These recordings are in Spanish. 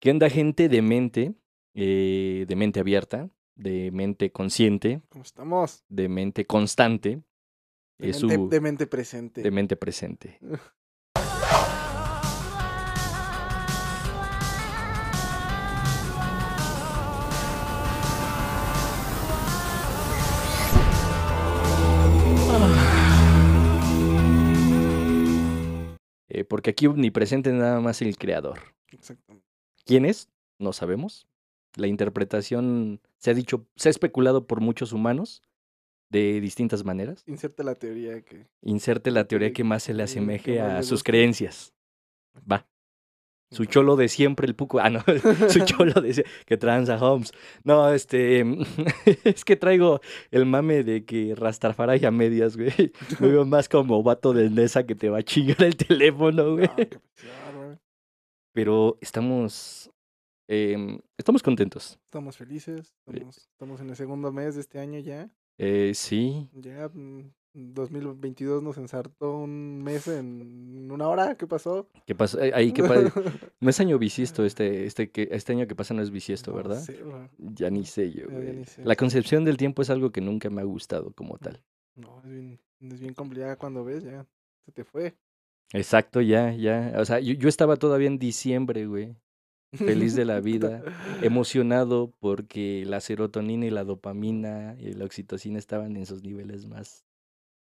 ¿Qué onda, gente de mente? eh, de mente abierta, de mente consciente, ¿Cómo estamos? de mente constante, De, mente, su- de mente presente. de mente presente. Eh, porque aquí omnipresente nada más el creador. Exactamente. ¿Quién es? No sabemos. La interpretación se ha dicho, se ha especulado por muchos humanos de distintas maneras. Inserte la teoría que. Inserte la teoría que- más se le asemeje a sus creencias. Va. Su cholo de siempre, el puco. Ah, no. Su cholo de siempre. Que tranza Holmes. No, este. Es que traigo el mame de que Rastafari a medias, güey. Me veo más como vato de Nesa que te va a chingar el teléfono, güey. No, qué pesar, güey. Pero estamos. em, estamos contentos. Estamos felices. Estamos, estamos en el segundo mes de este año ya. Eh, sí. Ya mm, 2022 nos ensartó un mes en una hora. ¿Qué pasó? ¿Qué pasó? Eh, Ahí, ¿qué No es año bisiesto este, este, que, este año que pasa no es bisiesto, No ¿verdad? sé. Ya ni sé yo, Ya- ya güey. ni sé. La concepción del tiempo es algo que nunca me ha gustado como tal. No, es bien, es bien complicada cuando ves, ya. Se te fue. Exacto, ya, ya. O sea, yo, yo estaba todavía en diciembre, güey. Feliz de la vida, emocionado porque la serotonina y la dopamina y la oxitocina estaban en sus niveles más,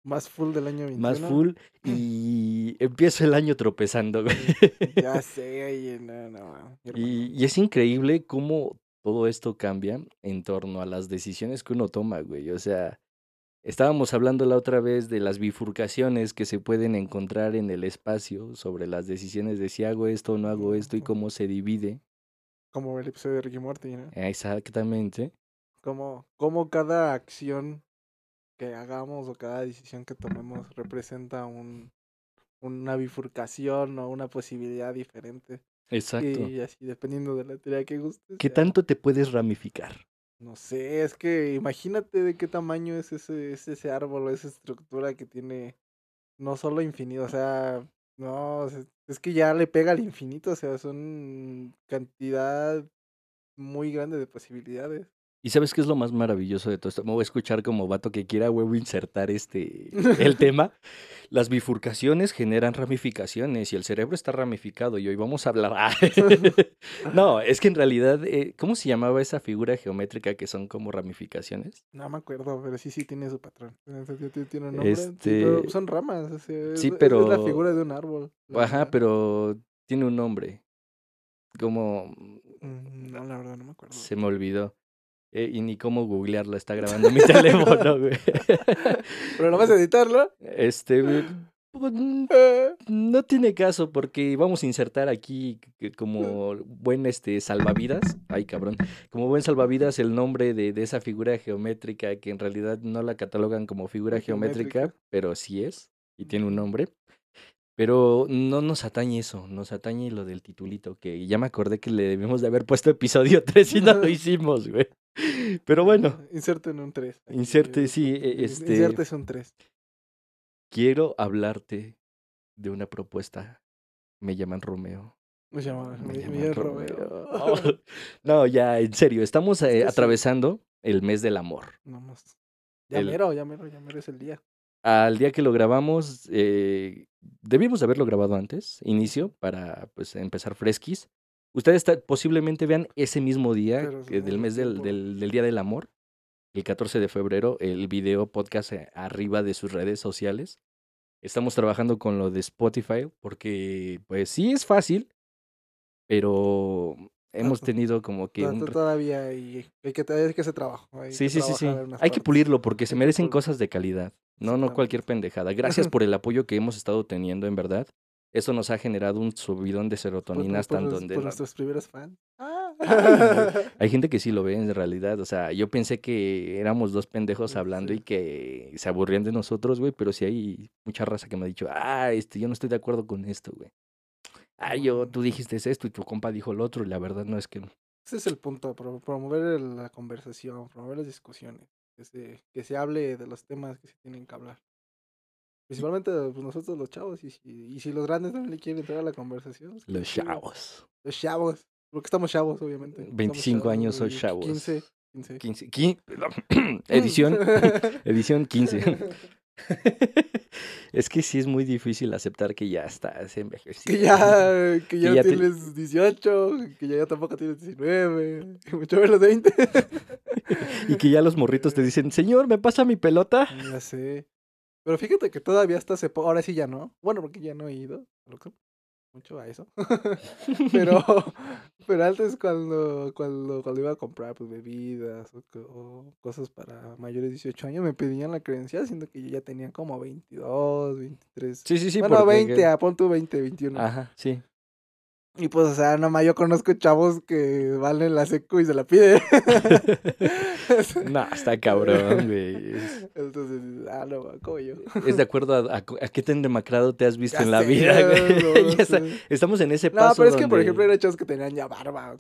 Más full del año 21. más full y empiezo el año tropezando, güey. Ya sé, no, no. Y, y es increíble cómo todo esto cambia en torno a las decisiones que uno toma, güey. O sea, estábamos hablando la otra vez de las bifurcaciones que se pueden encontrar en el espacio sobre las decisiones de si hago esto o no hago esto y cómo se divide. Como el episodio de Ricky Morty, ¿no? Exactamente. Como, como cada acción que hagamos o cada decisión que tomemos representa un, una bifurcación o una posibilidad diferente. Exacto. Y así, dependiendo de la teoría que gustes. ¿Qué tanto te puedes ramificar? No sé, es que imagínate de qué tamaño es ese, es ese árbol esa estructura que tiene no solo infinito, o sea, no, es que ya le pega al infinito, o sea, son cantidad muy grande de posibilidades. ¿Y sabes qué es lo más maravilloso de todo esto? Me voy a escuchar como vato que quiera huevo insertar este el tema. Las bifurcaciones generan ramificaciones y el cerebro está ramificado y hoy vamos a hablar. No, es que en realidad, eh, ¿cómo se llamaba esa figura geométrica que son como ramificaciones? No me acuerdo, pero sí, sí tiene su patrón. Sí- sí Tiene un nombre. sí, Este- pero son ramas, o sea, es- Sí, es, la pero- figura de un árbol. Ajá, verdad. pero tiene un nombre. Como Mm, No, la verdad, no me acuerdo. se me olvidó. Eh, y ni cómo googlearlo, está grabando mi teléfono, güey. Pero no vas a editarlo. Este, güey, pues, Eh, No tiene caso porque vamos a insertar aquí como buen este salvavidas, ay cabrón, como buen salvavidas el nombre de, de esa figura geométrica que en realidad no la catalogan como figura geométrica, Geométrica. pero sí es y tiene un nombre. Pero no nos atañe eso, nos atañe lo del titulito, que ya me acordé que le debemos de haber puesto episodio 3 y no lo hicimos, güey. Pero bueno, Inserte en un 3. Inserte, sí, e- este- Inserte es un 3. quiero hablarte de una propuesta. Me llaman Romeo. Me llama Me me- llama Miguel Romeo. Romeo. Oh, No, ya, en serio, estamos eh, atravesando el mes del amor. Vamos. Ya El- mero, ya mero, ya mero es el día. Al día que lo grabamos, eh, debimos haberlo grabado antes, inicio, para pues empezar fresquis. Ustedes posiblemente vean ese mismo día no del mes del, del, del Día del Amor, el 14 de febrero, el video podcast eh, arriba de sus redes sociales. Estamos trabajando con lo de Spotify porque, pues sí es fácil, pero hemos to- tenido como que un re- Todavía hay, hay que, hay que hacer trabajo. hay Sí, que sí, sí, sí. Hay que pulirlo porque se merecen cosas de calidad, no, no cualquier pendejada. Gracias por el apoyo que hemos estado teniendo, en verdad. Eso nos ha generado un subidón de Por- serotonina por, hasta por los- donde por no- nuestros primeros fans. Ay, Hay gente que sí lo ve en realidad. O sea, yo pensé que éramos dos pendejos Sí. hablando y que se aburrían de nosotros, güey. Pero sí hay mucha raza que me ha dicho, ah, este, yo no estoy de acuerdo con esto, güey. Ah, yo, tú dijiste esto y tu compa dijo lo otro. Y la verdad no es que. Ese es el punto, pro- promover la conversación, promover las discusiones, que se, que se hable de los temas que se tienen que hablar. Principalmente pues, nosotros los chavos, y si, y si los grandes también le quieren entrar a la conversación. pues, Los chido. chavos. Los chavos. Porque estamos chavos, obviamente. Estamos 25 años, soy chavos. 15. 15. 15, qui- perdón, edición, edición 15. es que sí es muy difícil aceptar que ya estás envejecido. Que ya, que ya, ya te- tienes 18, que ya tampoco tienes 19, que mucho menos 20. Y que ya los morritos te dicen, señor, ¿me pasa mi pelota? ya sé. Pero fíjate que todavía hasta poco, ahora sí ya no. Bueno, porque ya no he ido mucho a eso. pero, pero antes cuando, cuando, cuando iba a comprar pues, bebidas o, co- o cosas para mayores de 18 años, me pedían la credencial, siendo que yo ya tenía como 22, 23. Sí, sí, sí. bueno, porque- 20, a pon tú 20, 21. Ajá, sí. Y pues, o sea, nomás yo conozco chavos que van en la seco y se la piden. No, está cabrón, güey. Es, Entonces, ah, no, como yo. es de acuerdo a, a, a qué tan demacrado te has visto Ya en la sé, vida, güey. no, está- sé. Estamos en ese No, paso pero es que, por donde- ejemplo, eran chavos que tenían ya barba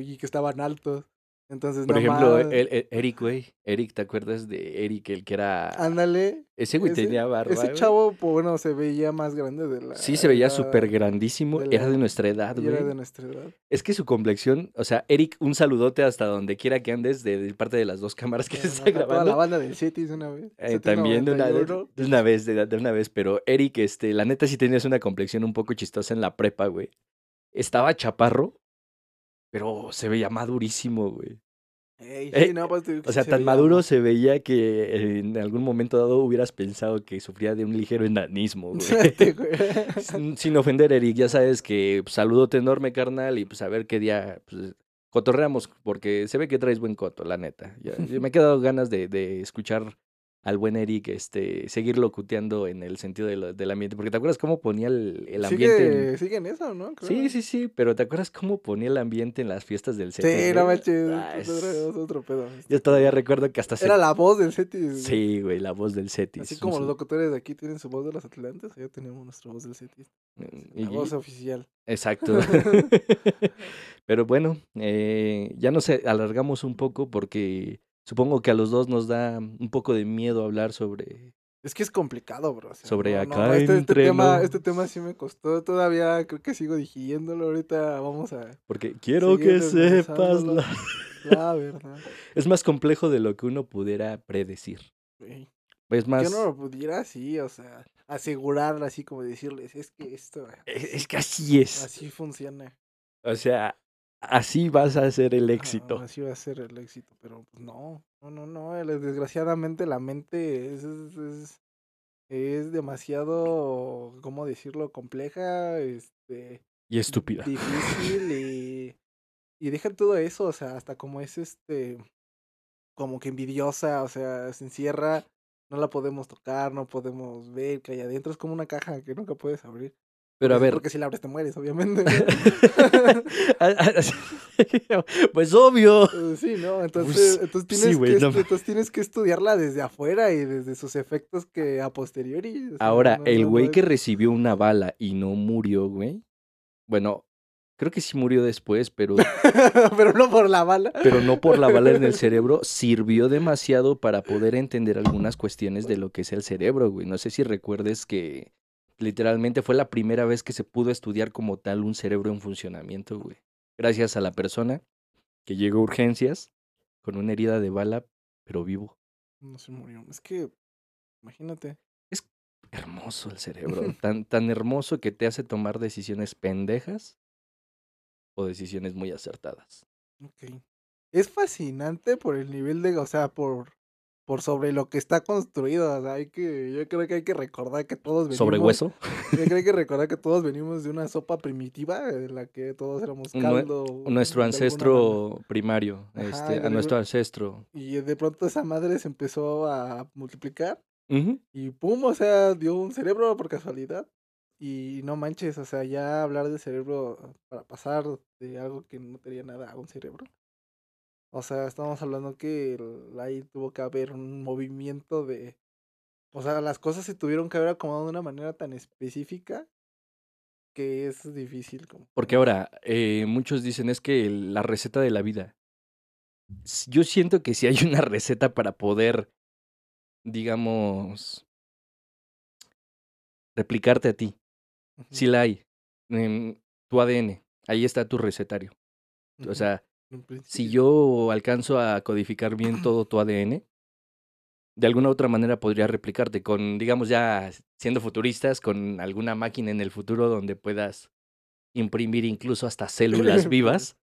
y que estaban altos. Entonces, Por no ejemplo, mames. el- el- Eric, güey. Eric, ¿te acuerdas de Eric, el que era... Ándale. Ese güey ese- tenía barba, Ese güey. chavo, pues bueno, se veía más grande de la. Sí, se veía súper grandísimo. de Era de nuestra edad, Y era de güey. nuestra edad. Es que su complexión, o sea, Eric, un saludote hasta donde quiera que andes de, de parte de las dos cámaras que se está Ajá, Toda la grabando. banda del Cities una vez. Eh, también de una, de, 91. de una vez, de una vez, pero Eric, este, la neta sí tenías una complexión un poco chistosa en la prepa, güey. Estaba chaparro, pero se veía madurísimo, güey. Ey, Eh, no, pues, O sea, se tan veía maduro se veía que en algún momento dado hubieras pensado que sufría de un ligero enanismo, güey. Sin, ofender, Eric, ya sabes que pues, saludote enorme, carnal, y pues a ver qué día pues, cotorreamos, porque se ve que traes buen coto, la neta. Ya me he quedado ganas de, de escuchar al buen Eric este, seguir locuteando en el sentido de lo- del ambiente, porque ¿te acuerdas cómo ponía el, el ambiente? en- Sigue, en eso, ¿no? Creo. Sí, sí, sí, pero ¿te acuerdas cómo ponía el ambiente en las fiestas del Sí, CETIS, no güey? manches. Ah, es otro, pedo. Yo todavía recuerdo que hasta se... Era la voz del Cetis. Sí, güey, la voz del CETIS. Así como los locutores de aquí tienen su voz de los Atlantes, allá tenemos nuestra voz del Cetis. y- La voz oficial. Exacto. Pero bueno, eh, ya nos alargamos un poco porque supongo que a los dos nos da un poco de miedo hablar sobre... Es que es complicado, bro. o sea, Sobre no, acá no, este, este tema, este tema sí me costó. Todavía creo que sigo digiriéndolo. Ahorita vamos a. Porque quiero que sepas... la- La verdad. Es más complejo de lo que uno pudiera predecir. güey. Es más... Yo no lo pudiera así, o sea, asegurar así como decirles, es que esto Es es que así es. así funciona. O sea, así vas a ser el éxito. Así va a ser el éxito, pero pues no, no, no, no, el- desgraciadamente la mente es, es, es, es demasiado, ¿cómo decirlo? Compleja, este, Y estúpida. difícil y, y deja todo eso, o sea, hasta como es este, como que envidiosa, o sea, se encierra, no la podemos tocar, no podemos ver que hay adentro, es como una caja que nunca puedes abrir. Pero a Pues, ver... Porque si la abres te mueres, obviamente. pues obvio. Eh, Sí, ¿no? Entonces, entonces, sí, tienes que, no estu- entonces tienes que estudiarla desde afuera y desde sus efectos que a posteriori. Ahora, no- el güey que recibió una bala y no murió, güey. Bueno, creo que sí murió después, pero, Pero no por la bala. pero no por la bala en el cerebro. Sirvió demasiado para poder entender algunas cuestiones de lo que es el cerebro, güey. No sé si recuerdes que literalmente fue la primera vez que se pudo estudiar como tal un cerebro en funcionamiento, güey. Gracias a la persona que llegó a urgencias con una herida de bala, pero vivo. No se murió. Es que, imagínate. Hermoso el cerebro. Tan, tan hermoso que te hace tomar decisiones pendejas o decisiones muy acertadas. Ok. Es fascinante por el nivel de, o sea, por, por sobre lo que está construido. O sea, hay que, yo creo que hay que recordar que todos venimos. ¿Sobre hueso? Yo creo que hay que recordar que todos venimos de una sopa primitiva en la que todos éramos caldo. Nuestro ancestro primario, Ajá, este, a nuestro ancestro. Y de pronto esa madre se empezó a multiplicar y pum, o sea, dio un cerebro por casualidad. Y no manches, o sea, ya hablar de cerebro para pasar de algo que no tenía nada a un cerebro. O sea, estamos hablando que el- ahí tuvo que haber un movimiento de... O sea, las cosas se tuvieron que haber acomodado de una manera tan específica que es difícil. Como... Porque ahora, eh, muchos dicen es que la receta de la vida. Yo siento que si hay una receta para poder, digamos, replicarte a ti. Sí la hay. En tu ADN. Ahí está tu recetario. O sea, si yo alcanzo a codificar bien todo tu ADN, de alguna u otra manera podría replicarte con, digamos, ya siendo futuristas, con alguna máquina en el futuro donde puedas imprimir incluso hasta células vivas,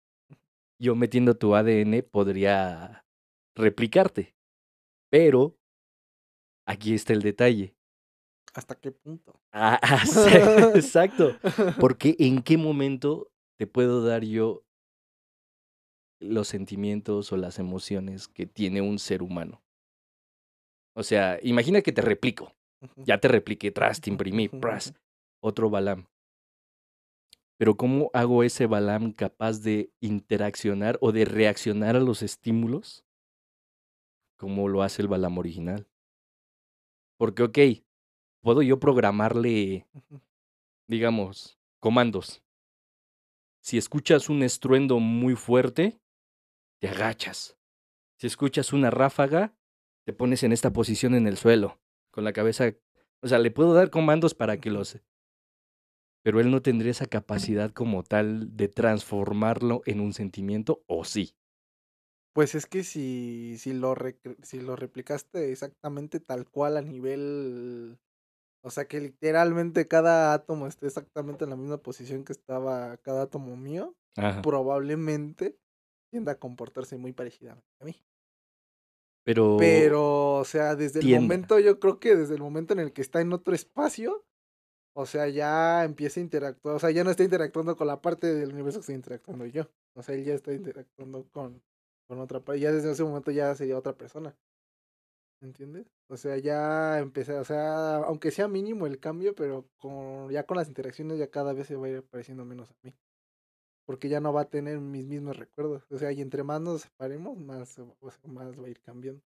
yo metiendo tu ADN podría replicarte. Pero aquí está el detalle. ¿Hasta qué punto? Ah, exacto. Porque en qué momento te puedo dar yo los sentimientos o las emociones que tiene un ser humano. O sea, imagina que te replico. Ya te repliqué, tras, te imprimí, pras, otro Balam. Pero ¿cómo hago ese Balam capaz de interaccionar o de reaccionar a los estímulos como lo hace el Balam original? Porque, ok, puedo yo programarle, digamos, comandos. Si escuchas un estruendo muy fuerte, te agachas. Si escuchas una ráfaga, te pones en esta posición en el suelo, con la cabeza... O sea, le puedo dar comandos para que los... Pero él no tendría esa capacidad como tal de transformarlo en un sentimiento, ¿o sí? Pues es que si, si lo recre- si lo replicaste exactamente tal cual a nivel, o sea que literalmente cada átomo esté exactamente en la misma posición que estaba cada átomo mío, Ajá. probablemente tienda a comportarse muy parecida a mí. Pero... Pero, o sea, desde el momento, yo creo que desde el momento en el que está en otro espacio, o sea, ya empieza a interactuar, o sea, ya no está interactuando con la parte del universo que estoy interactuando yo. O sea, él ya está interactuando con, con otra parte, ya desde ese momento ya sería otra persona. ¿Entiendes? O sea, ya empecé, o sea, aunque sea mínimo el cambio, pero con, ya con las interacciones ya cada vez se va a ir pareciendo menos a mí. Porque ya no va a tener mis mismos recuerdos. O sea, y entre más nos separemos, más, o sea, más va a ir cambiando.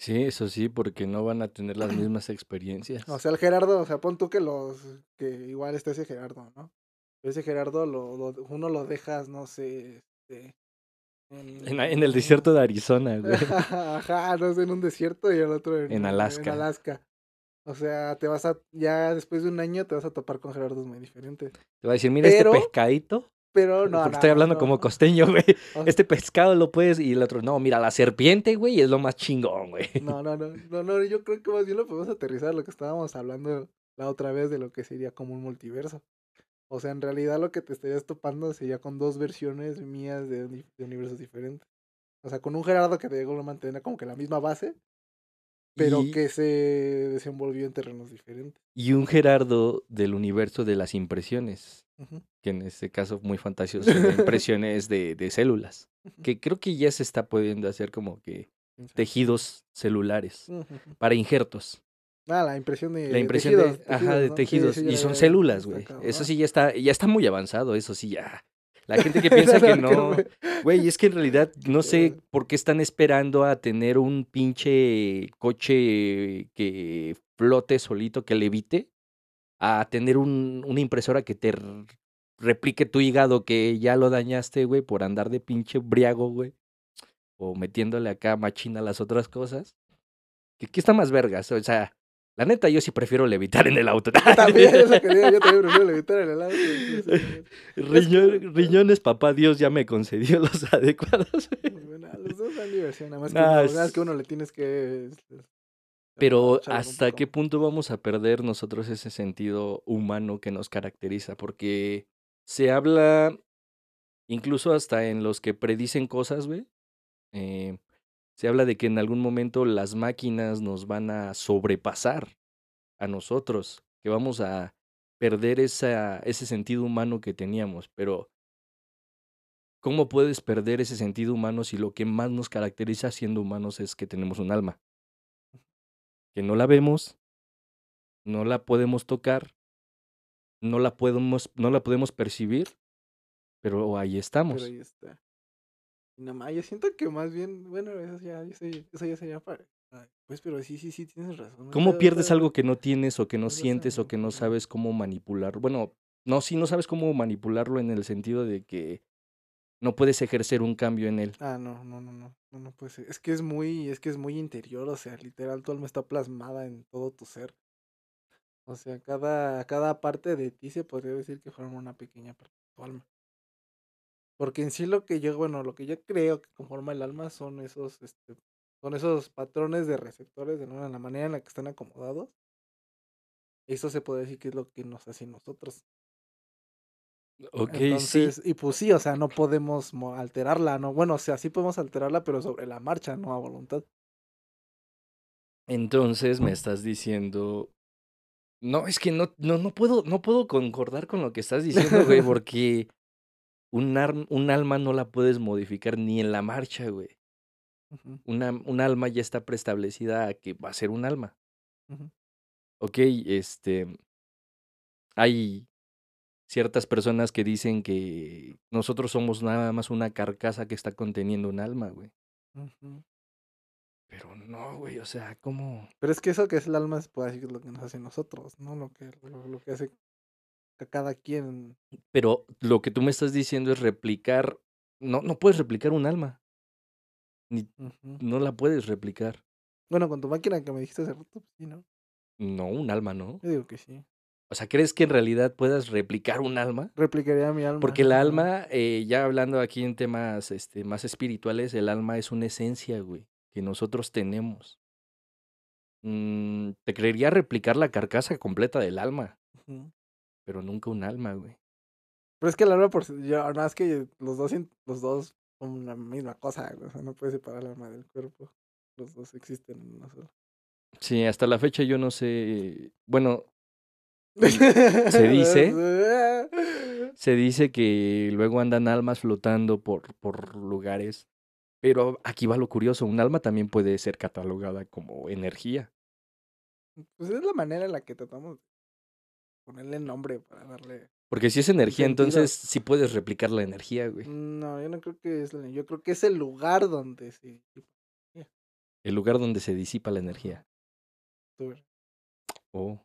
Sí, eso sí, porque no van a tener las mismas experiencias. O sea, el Gerardo, o sea, pon tú que los, que igual está ese Gerardo, ¿no? Pero ese Gerardo, lo, lo- uno lo dejas, no sé, este, En, en el desierto de Arizona, güey. Ajá, no sé, en un desierto y el otro en, En Alaska. En Alaska. O sea, te vas a, ya después de un año te vas a topar con Gerardos muy diferentes. Te va a decir, mira Pero- este pescadito. Pero no, porque no, estoy hablando no, como costeño, güey. O- Este pescado lo puedes. Y el otro, no, mira, la serpiente, güey, es lo más chingón, güey. No, no, no, no, no, yo creo que más bien lo podemos aterrizar lo que estábamos hablando la otra vez de lo que sería como un multiverso. O sea, en realidad lo que te estarías topando sería con dos versiones mías de, uni- de universos diferentes. O sea, con un Gerardo que te llegó mantener como que la misma base, pero y, que se desenvolvió en terrenos diferentes. y un Gerardo del universo de las impresiones. Que en este caso muy fantasioso, de impresiones de, de células. Que creo que ya se está pudiendo hacer como que tejidos celulares para injertos. Ah, la impresión de La impresión tejidos, de, ajá, de tejidos. sí, y son la- células, güey. Eso sí ya está, ya está muy avanzado, eso sí ya. La gente que piensa que no. Güey, es que en realidad no sé por qué están esperando a tener un pinche coche que flote solito, que levite, a tener un, una impresora que te replique tu hígado que ya lo dañaste, güey, por andar de pinche briago, güey. O metiéndole acá machina las otras cosas. ¿Qué, qué está más vergas? O sea, la neta, yo sí prefiero levitar en el auto. También, eso quería, yo también prefiero levitar en el auto. Riñón- riñones, papá Dios ya me concedió los adecuados. Bueno, los dos dan diversión, nada más que, Nah, uno, es- que uno le tienes que... Pero ¿hasta qué punto vamos a perder nosotros ese sentido humano que nos caracteriza? Porque se habla, incluso hasta en los que predicen cosas, güey, eh, se habla de que en algún momento las máquinas nos van a sobrepasar a nosotros, que vamos a perder esa, ese sentido humano que teníamos. Pero, ¿cómo puedes perder ese sentido humano si lo que más nos caracteriza siendo humanos es que tenemos un alma? Que no la vemos, no la podemos tocar, no la podemos, no la podemos percibir, pero ahí estamos. Pero ahí está. Nada más, yo siento que más bien, bueno, eso ya, eso, ya- eso ya sería para... Pues, pero sí, sí, sí, tienes razón. ¿Cómo pierdes algo que no tienes o que no no sientes o que no sabes cómo manipular? Bueno, no, sí, no sabes cómo manipularlo en el sentido de que no puedes ejercer un cambio en él. Ah, no, no, no, no, no, no puede ser. Es que es muy, es que es muy interior, o sea, literal, tu alma está plasmada en todo tu ser. O sea, cada, cada parte de ti se podría decir que forma una pequeña parte de tu alma. Porque en sí lo que yo, bueno, lo que yo creo que conforma el alma son esos, este, son esos patrones de receptores de la manera en la que están acomodados. Eso se puede decir que es lo que nos hace nosotros. Ok, Entonces, sí. y pues sí, o sea, no podemos alterarla, ¿no? Bueno, o sea, sí podemos alterarla, pero sobre la marcha, no a voluntad. Entonces me estás diciendo. No, es que no, no, no puedo, no puedo concordar con lo que estás diciendo, güey, porque un, un alma no la puedes modificar ni en la marcha, güey. Una, un alma ya está preestablecida a que va a ser un alma. Ok, este. Hay ciertas personas que dicen que nosotros somos nada más una carcasa que está conteniendo un alma, güey. Pero no, güey, o sea, ¿cómo? Pero es que eso que es el alma es es lo que nos hace nosotros, ¿no? Lo que, lo, que hace cada quien. Pero lo que tú me estás diciendo es replicar. No, no puedes replicar un alma. Ni, No la puedes replicar. Bueno, con tu máquina que me dijiste hace rato, pues sí, ¿no? No, un alma, ¿no? Yo digo que sí. O sea, ¿crees que en realidad puedas replicar un alma? Replicaría mi alma. Porque el alma, eh, ya hablando aquí en temas este, más espirituales, el alma es una esencia, güey, que nosotros tenemos. Mm, te creería replicar la carcasa completa del alma, pero nunca un alma, güey. Pero es que el alma, por yo, nada más que los dos, los dos son la misma cosa, o sea, no puedes separar el alma del cuerpo. Los dos existen en una sola. Sí, hasta la fecha yo no sé. Bueno, se dice. se dice que luego andan almas flotando por, por lugares. Pero aquí va lo curioso: un alma también puede ser catalogada como energía. Pues es la manera en la que tratamos de ponerle nombre para darle. Porque si es energía, entonces sí puedes replicar la energía, güey. No, yo no creo que es. Yo creo que es el lugar donde se. El lugar donde se disipa la energía. Oh.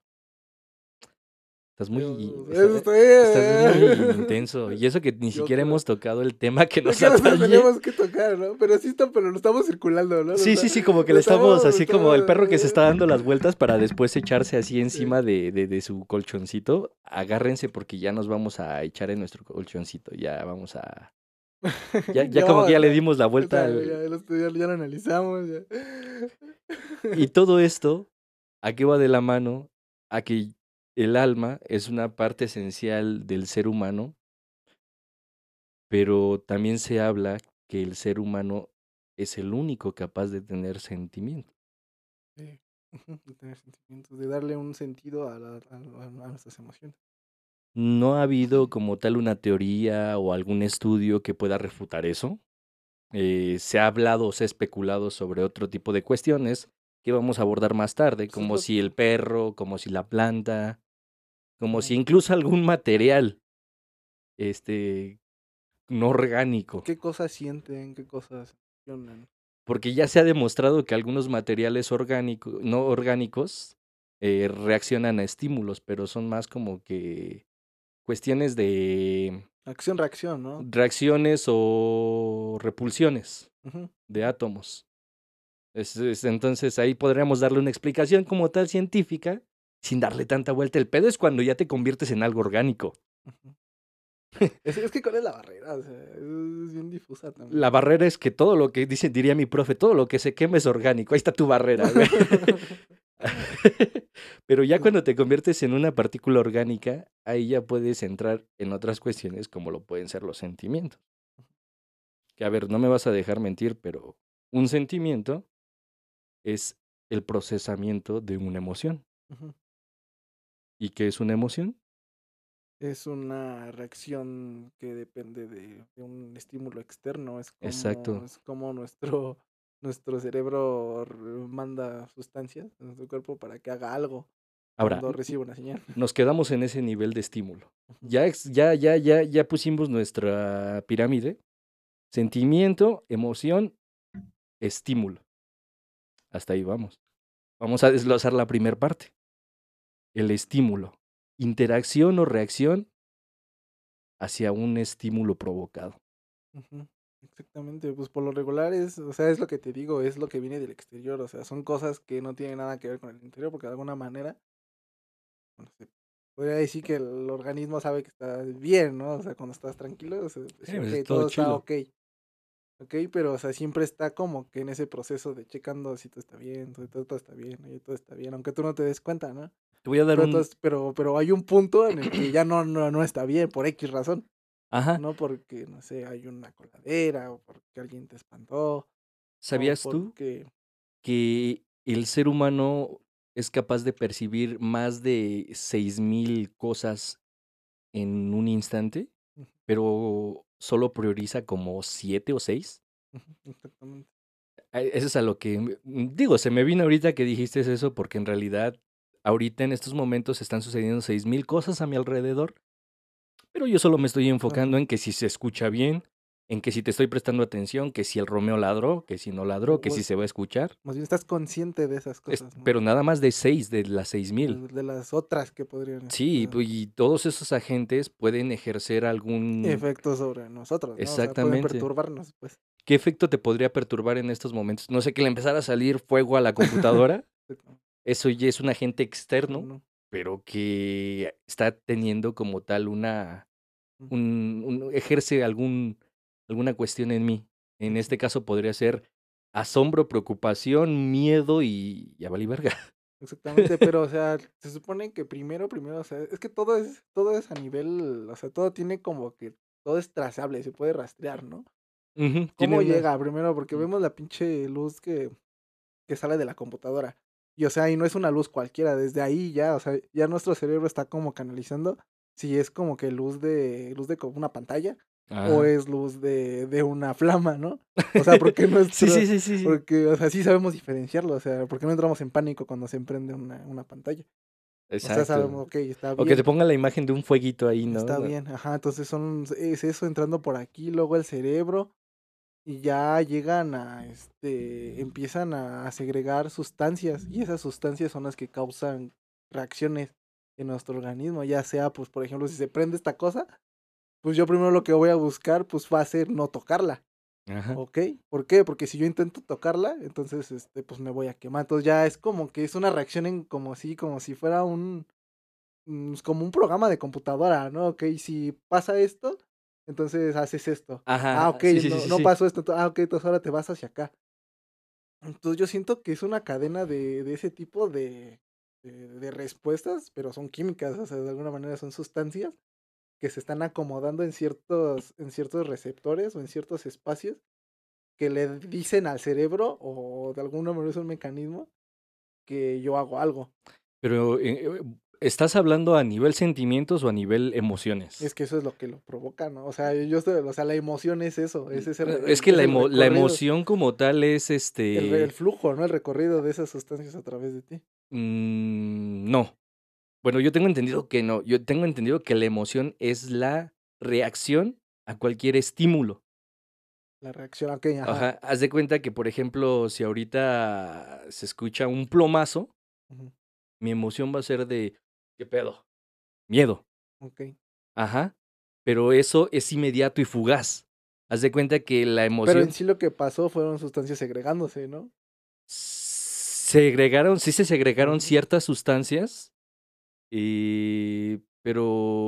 Estás muy, estás, muy intenso. Y eso que ni siquiera hemos tocado el tema que nos tenemos que tocar, ¿no? Pero sí está, pero lo estamos circulando, ¿no? Sí, sí, sí, como que le estamos, así como el perro que se está dando las vueltas para después echarse así encima de, de, de, su colchoncito. Agárrense porque ya nos vamos a echar en nuestro colchoncito. Ya vamos a. Ya, ya como que ya le dimos la vuelta. al... ya, ya, ya, lo analizamos. Y todo esto ¿A qué va de la mano? A que el alma es una parte esencial del ser humano, pero también se habla que el ser humano es el único capaz de tener sentimientos. Sí, de tener sentimientos, de darle un sentido a, nuestras emociones. No ha habido como tal una teoría o algún estudio que pueda refutar eso. Eh, se ha hablado, se ha especulado sobre otro tipo de cuestiones, que vamos a abordar más tarde, como si el perro, como si la planta, como si incluso algún material este no orgánico. ¿Qué cosas sienten? ¿Qué cosas funcionan? Porque ya se ha demostrado que algunos materiales orgánicos, no orgánicos eh, reaccionan a estímulos, pero son más como que cuestiones de... Acción-reacción, ¿no? Reacciones o repulsiones de átomos entonces ahí podríamos darle una explicación como tal científica sin darle tanta vuelta. El pedo es cuando ya te conviertes en algo orgánico. es, que cuál es la barrera, es bien difusa también. La barrera es que todo lo que dice, diría mi profe, todo lo que se quema es orgánico. Ahí está tu barrera. Pero ya cuando te conviertes en una partícula orgánica, ahí ya puedes entrar en otras cuestiones como lo pueden ser los sentimientos. Que a ver, no me vas a dejar mentir, pero un sentimiento es el procesamiento de una emoción. ¿Y qué es una emoción? Es una reacción que depende de, un estímulo externo. Es como, Exacto. Es como nuestro, nuestro cerebro manda sustancias en nuestro cuerpo para que haga algo. Ahora, cuando recibe una señal. Nos quedamos en ese nivel de estímulo. Ya, ya, ya, ya, ya pusimos nuestra pirámide. Sentimiento, emoción, estímulo. Hasta ahí vamos. Vamos a desglosar la primera parte. El estímulo. Interacción o reacción hacia un estímulo provocado. Exactamente, pues por lo regular es, o sea, es lo que te digo, es lo que viene del exterior, o sea, son cosas que no tienen nada que ver con el interior, porque de alguna manera podría decir que el organismo sabe que estás bien, ¿no? O sea, cuando estás tranquilo, o sea, pues, "Okey, todo todo está okey". Okey, pero, o sea, siempre está como que en ese proceso de checando si todo está bien, todo todo todo está bien, oye, todo está bien, aunque tú no te des cuenta, ¿no? Te voy a dar Pero un entonces pero pero hay un punto en el que ya no no no está bien por equis razón, Ajá. no porque, no sé, hay una coladera, o porque alguien te espantó, ¿Sabías tú que el ser humano es capaz de percibir más de 6000 cosas en un instante, pero solo prioriza como 7 o 6? Ujú, exactamente. Ah, eso es a lo que, mm, digo, se me vino ahorita que dijiste eso, porque en realidad, ahorita en estos momentos están sucediendo 6000 cosas a mi alrededor, pero yo solo me estoy enfocando en que si se escucha bien, en que si te estoy prestando atención, que si el Romeo ladró, que si no ladró, que O si se va a escuchar. más bien estás consciente de esas Es cosas, ¿no? pero nada más de 6 de las 6000. De de las otras que podrían Sí, pues, y todos esos agentes pueden ejercer algún efectos sobre nosotros, ¿no? O sea, pueden Exactamente. perturbarnos, pues. ¿Qué efecto te podría perturbar en estos momentos? No sé, que le empezara a salir fuego a la computadora. Eso ya es un agente externo, No. pero que está teniendo como tal una un un ejerce algún alguna cuestión en mí. En este caso podría ser asombro, preocupación, miedo y ya valí verga. Exactamente, pero, o sea, se supone que primero primero, o sea, es que todo es todo es a nivel, o sea, todo tiene como que todo es trazable, se puede rastrear, ¿no? ¿Cómo una llega? Primero, porque vemos la pinche luz que que sale de la computadora. Y, o sea, y no es una luz cualquiera, desde ahí ya, o sea, ya nuestro cerebro está como canalizando si es como que luz de luz de como una pantalla, o Ah. es luz de de una flama, ¿no? O sea, porque nuestro sí, sí, sí, sí. porque, o sea, sí sabemos diferenciarlo, o sea, porque no entramos en pánico cuando se prende una una pantalla. O sea, sabemos, Exacto. está O que te bien. pongan la imagen de un fueguito ahí, ¿no? Está No. bien, ajá, entonces son es eso entrando por aquí, luego el cerebro, y ya llegan a, este, empiezan a segregar sustancias, y esas sustancias son las que causan reacciones en nuestro organismo, ya sea, pues, por ejemplo, si se prende esta cosa, pues, yo primero lo que voy a buscar, pues, va a ser no tocarla, Ajá. ¿okey? ¿Por qué? Porque si yo intento tocarla, entonces, este, pues, me voy a quemar. Entonces, ya es como que es una reacción en como si como si fuera un, mm, como un programa de computadora, ¿no? Okey, si pasa esto, entonces haces esto. Ah, Ajá, sí, sí, no sí, no pasó esto, ah, okey, entonces ahora te vas hacia acá. Entonces, yo siento que es una cadena de de ese tipo de de de respuestas, pero son químicas, o sea, de alguna manera son sustancias que se están acomodando en ciertos en ciertos receptores, o en ciertos espacios, que le dicen al cerebro, o de alguna manera es un mecanismo, que yo hago algo. Pero, eh eh, ¿estás hablando a nivel sentimientos o a nivel emociones? Es que eso es lo que lo provoca, ¿no? O sea, yo estoy o sea, la emoción es eso, es ese Es que es la emo emoción como tal es, El re el este flujo, ¿no? El recorrido de esas sustancias a través de ti. Mm, no. Bueno, yo tengo entendido que no. Yo tengo entendido que la emoción es la reacción a cualquier estímulo. La reacción, okey, ajá. Ajá, haz de cuenta que, por ejemplo, si ahorita se escucha un plomazo mi emoción va a ser de: "¿Qué pedo?". Miedo. Okey. Ajá, pero eso es inmediato y fugaz. Haz de cuenta que la Pero en emoción sí lo que pasó fueron sustancias segregándose, ¿no? Segregaron, sí se segregaron Ujú. ciertas sustancias, y Pero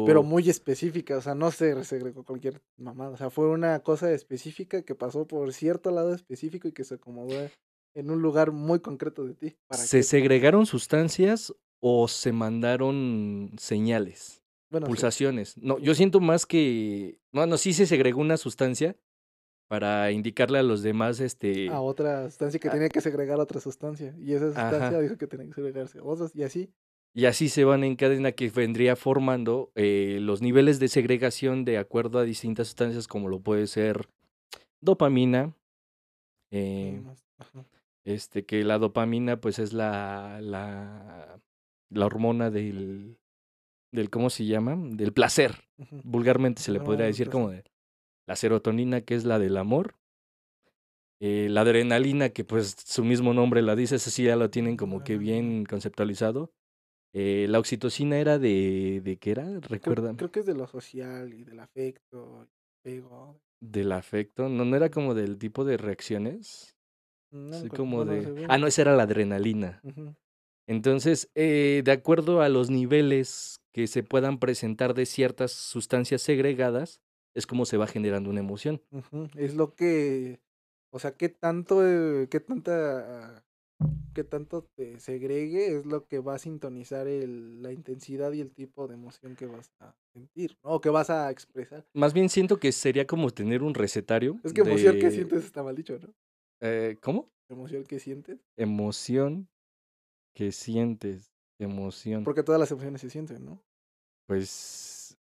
pero muy específica, o sea, no se segregó cualquier mamada, o sea, fue una cosa específica que pasó por cierto lado específico y que se acomodó en un lugar muy concreto de ti, para ¿Se segregaron sustancias o se mandaron señales? Bueno, sí. Pulsaciones. No, yo siento más que bueno, sí se segregó una sustancia para indicarle a los demás, este A otra sustancia que a tenía que segregar otra sustancia, y esa sustancia Ajá. dijo que tenía que segregarse otras, y así. Y así se van en cadena que vendría formando, eh, los niveles de segregación de acuerdo a distintas sustancias, como lo puede ser dopamina, eh, este, que la dopamina, pues, es la la la hormona del del, ¿cómo se llama? Del placer. Vulgarmente se le podría decir como de la serotonina, que es la del amor. Eh, la adrenalina, que, pues, su mismo nombre la dice, esa sí ya lo tienen como que bien conceptualizado. Eh, la oxitocina era de ¿de qué era? Creo ¿Recuerdan? creo que es de lo social y del afecto, apego. ¿Del afecto? ¿No no era como del tipo de reacciones? No como bueno, de ah, no, esa era la adrenalina. Entonces, eh, de acuerdo a los niveles que se puedan presentar de ciertas sustancias segregadas, es como se va generando una emoción. Es lo que, o sea, qué tanto, eh, qué tanta, qué tanto te segregue es lo que va a sintonizar el, la intensidad y el tipo de emoción que vas a sentir, ¿no? O que vas a expresar. Más bien siento que sería como tener un recetario Es que emoción que sientes está mal dicho, ¿no? eh, ¿Cómo? Emoción que sientes. Emoción que sientes. Emoción. Porque todas las emociones se sienten, ¿no? Pues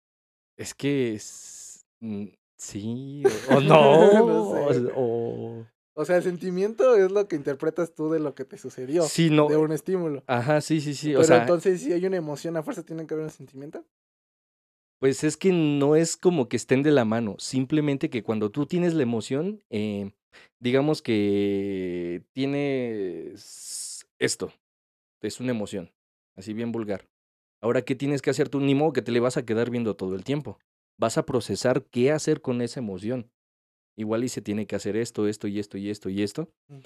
es que es- mm, sí o, o no. No o- o- O sea, el sentimiento es lo que interpretas tú de lo que te sucedió, sí, no. de un estímulo. Ajá, sí, sí, sí. Pero o sea, entonces, si hay una emoción, a fuerza tiene que haber un sentimiento. pues es que no es como que estén de la mano. Simplemente que cuando tú tienes la emoción, eh, digamos que tienes esto. Es una emoción. Así bien vulgar. Ahora, ¿qué tienes que hacer tú? Ni modo que te le vas a quedar viendo todo el tiempo. Vas a procesar qué hacer con esa emoción. Igual y se tiene que hacer esto, esto y esto y esto y esto. Mm.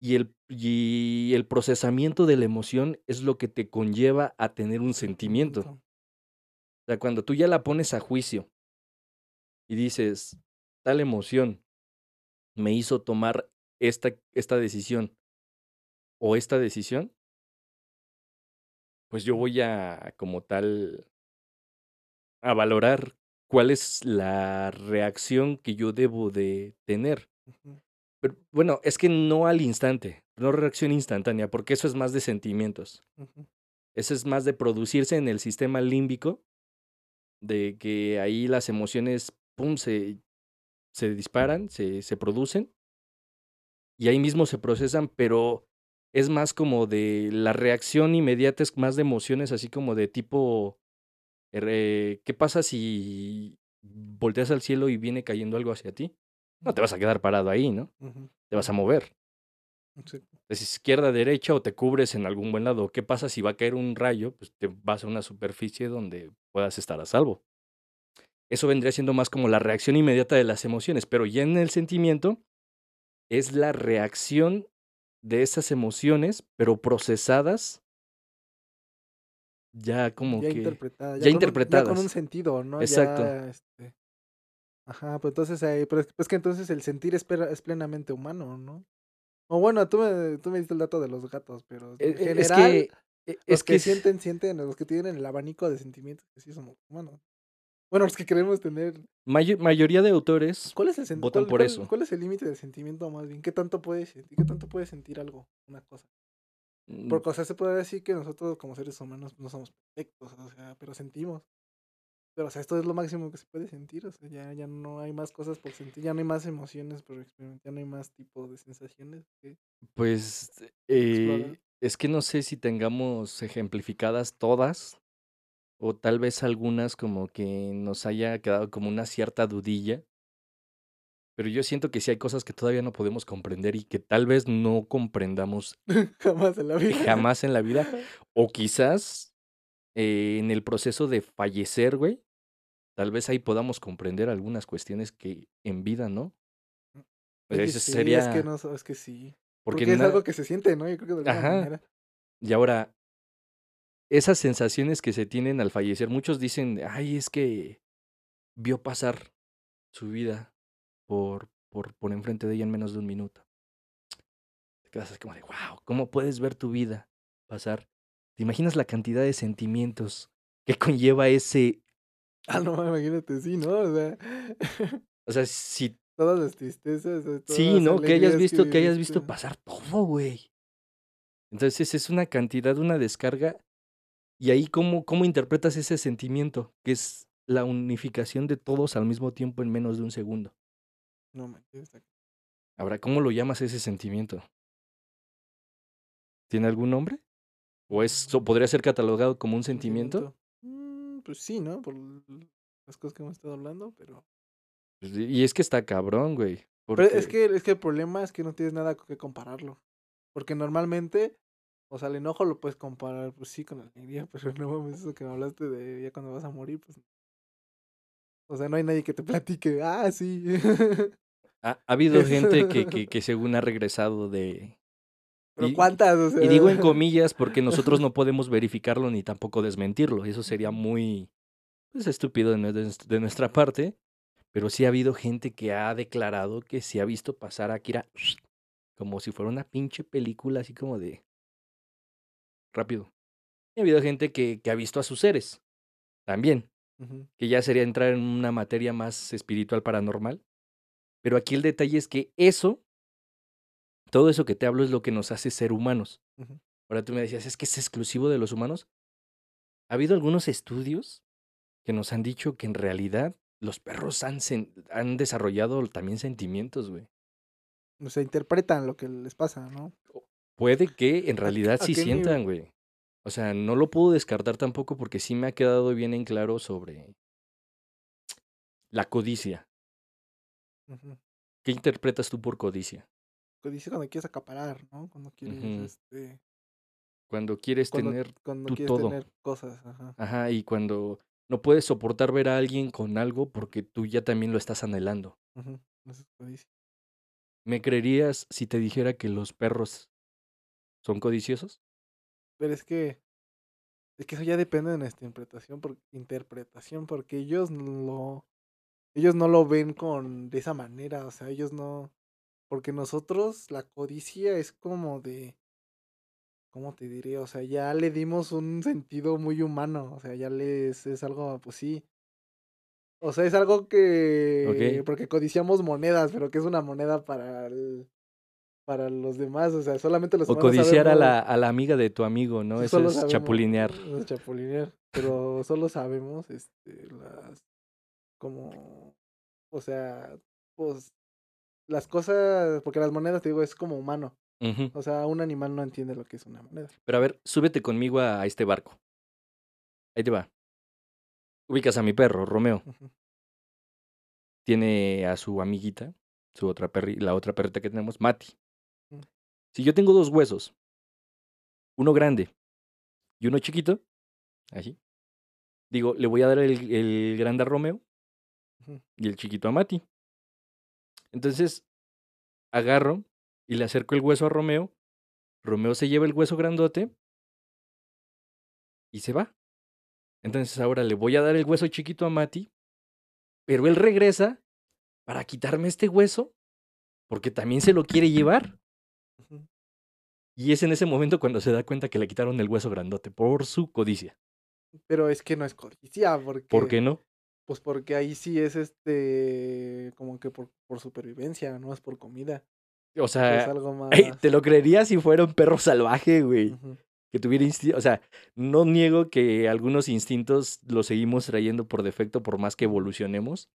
Y el, y el procesamiento de la emoción es lo que te conlleva a tener un sentimiento. O sea, cuando tú ya la pones a juicio y dices, tal emoción me hizo tomar esta, esta decisión o esta decisión, pues yo voy a, como tal, a valorar cuál es la reacción que yo debo de tener. Pero, bueno, es que no al instante, no reacción instantánea, porque eso es más de sentimientos. Eso es más de producirse en el sistema límbico, de que ahí las emociones, pum, se, se disparan, se, se producen, y ahí mismo se procesan, pero es más como de la reacción inmediata, es más de emociones, así como de tipo, eh, ¿qué pasa si volteas al cielo y viene cayendo algo hacia ti? No te vas a quedar parado ahí, ¿no? Te vas a mover. Es izquierda, derecha o te cubres en algún buen lado. ¿Qué pasa si va a caer un rayo? Pues te vas a una superficie donde puedas estar a salvo. Eso vendría siendo más como la reacción inmediata de las emociones, pero ya en el sentimiento es la reacción de esas emociones, pero procesadas ya como ya que... interpretada. ya con un- ya con interpretadas. un sentido, ¿no? Exacto. Ya, este, Ajá, pues entonces, eh, pero es pues que entonces el sentir es, es plenamente humano, ¿no? O bueno, tú me, tú me diste el dato de los gatos, pero en e- es general, que... e- los Es que, que sienten, sienten, los que tienen el abanico de sentimientos, que sí somos humanos. Bueno, los que queremos tener... mayo- mayoría de autores ¿Cuál es el votan cuál- por cuál- eso. ¿Cuál es el límite del sentimiento más bien? ¿Qué tanto puedes sentir? ¿Qué tanto puedes sentir algo? Una cosa. mm, Porque, o sea, se puede decir que nosotros como seres humanos no somos perfectos, o sea, pero sentimos. Pero, o sea, esto es lo máximo que se puede sentir, o sea, ya, ya no hay más cosas por sentir, ya no hay más emociones por experimentar, ya no hay más tipo de sensaciones. que- Pues eh, es que no sé si tengamos ejemplificadas todas o tal vez algunas como que nos haya quedado como una cierta dudilla, pero yo siento que sí hay cosas que todavía no podemos comprender y que tal vez no comprendamos Jamás en la vida. jamás en la vida o quizás eh, en el proceso de fallecer, güey, tal vez ahí podamos comprender algunas cuestiones que en vida, ¿no? Oye, Ese sí, sería Es que, no, es que sí. porque Porque, es algo que se siente, ¿no? Yo creo que de alguna Ajá. manera. Y ahora, esas sensaciones que se tienen al fallecer, muchos dicen, ay, es que vio pasar su vida por, por, por enfrente de ella en menos de un minuto. Te quedas así como de, wow, ¿cómo puedes ver tu vida pasar? ¿Te imaginas la cantidad de sentimientos que conlleva ese... Ah, no, imagínate, sí, ¿no? O sea, O sea, si... todas las tristezas. eh, Sí, todas ¿no? las Que hayas visto, que hayas visto pasar todo, güey. Entonces es una cantidad, una descarga. Y ahí, ¿cómo, ¿cómo interpretas ese sentimiento? Que es la unificación de todos al mismo tiempo en menos de un segundo. No, está- Ahora, ¿cómo lo llamas ese sentimiento? ¿Tiene algún nombre? ¿O es, o podría ser catalogado como un sentimiento? Mm, pues sí, ¿no? Por las cosas que hemos estado hablando, pero... Pues, Y es que está cabrón, güey. Pero es que, es que el problema es que no tienes nada con que compararlo. Porque normalmente, o sea, el enojo lo puedes comparar, pues sí, con la alegría, pero no mames, eso que me hablaste de ya cuando vas a morir, pues... O sea, no hay nadie que te platique, ah, sí. Ha, ha habido gente que, que, que según ha regresado de, Pero Y- ¿cuántas? O Y digo en sea, comillas porque nosotros no podemos verificarlo ni tampoco desmentirlo. Eso sería muy pues, estúpido de nuestra parte. Pero sí ha habido gente que ha declarado que se ha visto pasar a Akira como si fuera una pinche película así como de rápido. Y ha habido gente que, que ha visto a sus seres también, que ya sería entrar en una materia más espiritual paranormal. Pero aquí el detalle es que eso, todo eso que te hablo es lo que nos hace ser humanos. Ahora tú me decías, es que es exclusivo de los humanos. Ha habido algunos estudios que nos han dicho que en realidad los perros han, han desarrollado también sentimientos, güey. O sea, interpretan lo que les pasa, ¿no? Puede que en realidad sí nivel? sientan, güey. O sea, no lo puedo descartar tampoco porque sí me ha quedado bien en claro sobre la codicia. ¿Qué interpretas tú por codicia? Dice cuando quieres acaparar, ¿no? Cuando quieres, Ujú. este... Cuando quieres Cuando, tener, cuando quieres todo. tener cosas, ajá. ajá, y cuando no puedes soportar ver a alguien con algo porque tú ya también lo estás anhelando. ujú, Eso es codicia. ¿Me creerías si te dijera que los perros son codiciosos? Pero es que... Es que eso ya depende de nuestra interpretación, por, interpretación porque ellos lo... Ellos no lo ven con de esa manera, o sea, ellos no... Porque nosotros la codicia es como de... ¿Cómo te diré? O sea, ya le dimos un sentido muy humano, o sea, ya les es algo, pues sí. O sea, es algo que... Porque codiciamos monedas, pero que es una moneda para el- para los demás, o sea, solamente los O humanos codiciar a la, a la amiga de tu amigo, ¿no? Eso es sabemos- chapulinear. eso es chapulinear. Pero solo sabemos, este, las, como, o sea, pues, las cosas, porque las monedas, te digo, es como humano. O sea, un animal no entiende lo que es una moneda. Pero a ver, súbete conmigo a, a este barco. Ahí te va. Ubicas a mi perro, Romeo. Tiene a su amiguita, su otra perri, la otra perrita que tenemos, Mati. Si yo tengo dos huesos, uno grande y uno chiquito, así. Digo, le voy a dar el, el grande a Romeo y el chiquito a Mati. Entonces, agarro y le acerco el hueso a Romeo. Romeo se lleva el hueso grandote y se va. Entonces ahora le voy a dar el hueso chiquito a Mati, pero él regresa para quitarme este hueso porque también se lo quiere llevar. Y es en ese momento cuando se da cuenta que le quitaron el hueso grandote por su codicia. Pero es que no es codicia, porque, ¿Por qué no? pues porque ahí sí es, este, como que por, por supervivencia, no es por comida. O sea, es algo más... ey, te lo creería si fuera un perro salvaje, güey. Que tuviera instinto, o sea, no niego que algunos instintos los seguimos trayendo por defecto por más que evolucionemos,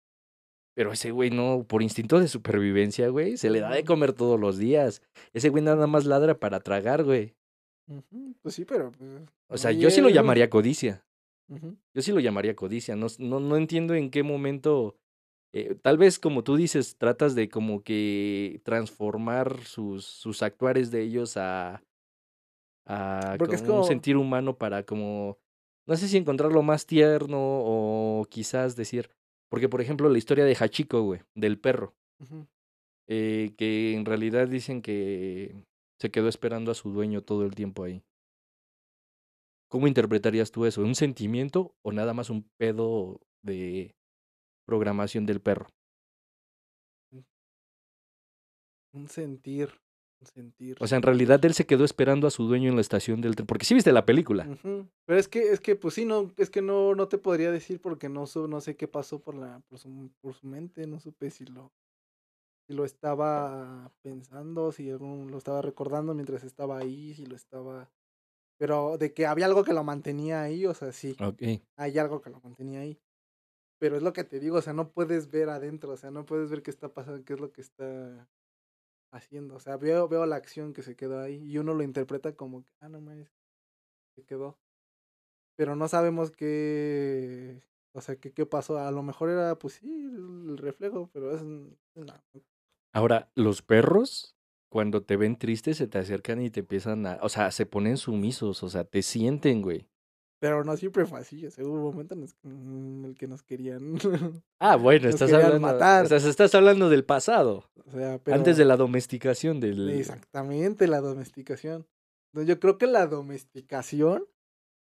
pero ese güey no, por instinto de supervivencia, güey, se le da de comer todos los días. Ese güey nada más ladra para tragar, güey. Pues sí, pero... Pues, O sea, yo sí lo llamaría codicia. Yo sí lo llamaría codicia. No, no, no entiendo en qué momento. eh, tal vez, como tú dices, tratas de como que transformar sus, sus actuares de ellos a, a es como un como- sentir humano para como. No sé si encontrarlo más tierno o quizás decir. Porque, por ejemplo, la historia de Hachiko, güey, del perro, eh, que en realidad dicen que se quedó esperando a su dueño todo el tiempo ahí. ¿Cómo interpretarías tú eso? ¿Un sentimiento o nada más un pedo de programación del perro? Un sentir. Sentir. O sea, en realidad él se quedó esperando a su dueño en la estación del tren. Porque sí viste la película. Pero es que, es que, pues sí, no, es que no, no te podría decir porque no, no sé qué pasó por la, por su, por su mente, no supe si lo, si lo estaba pensando, si lo estaba recordando mientras estaba ahí, si lo estaba, pero de que había algo que lo mantenía ahí, o sea, sí, Ok. hay algo que lo mantenía ahí. Pero es lo que te digo, o sea, no puedes ver adentro, o sea, no puedes ver qué está pasando, qué es lo que está haciendo. O sea, veo, veo la acción que se quedó ahí y uno lo interpreta como, que, ah, no mames, se quedó. Pero no sabemos qué, o sea, qué, qué pasó. A lo mejor era, pues sí, el reflejo, pero es, no. Ahora, los perros, cuando te ven triste, se te acercan y te empiezan a. O sea, se ponen sumisos. O sea, te sienten, güey. Pero no siempre fue así. O sea, hubo un momento en, el que nos querían. Ah, bueno, estás hablando, matar. o sea, estás hablando del pasado, o sea, antes pero- de la domesticación del... Exactamente, la domesticación. Yo creo que la domesticación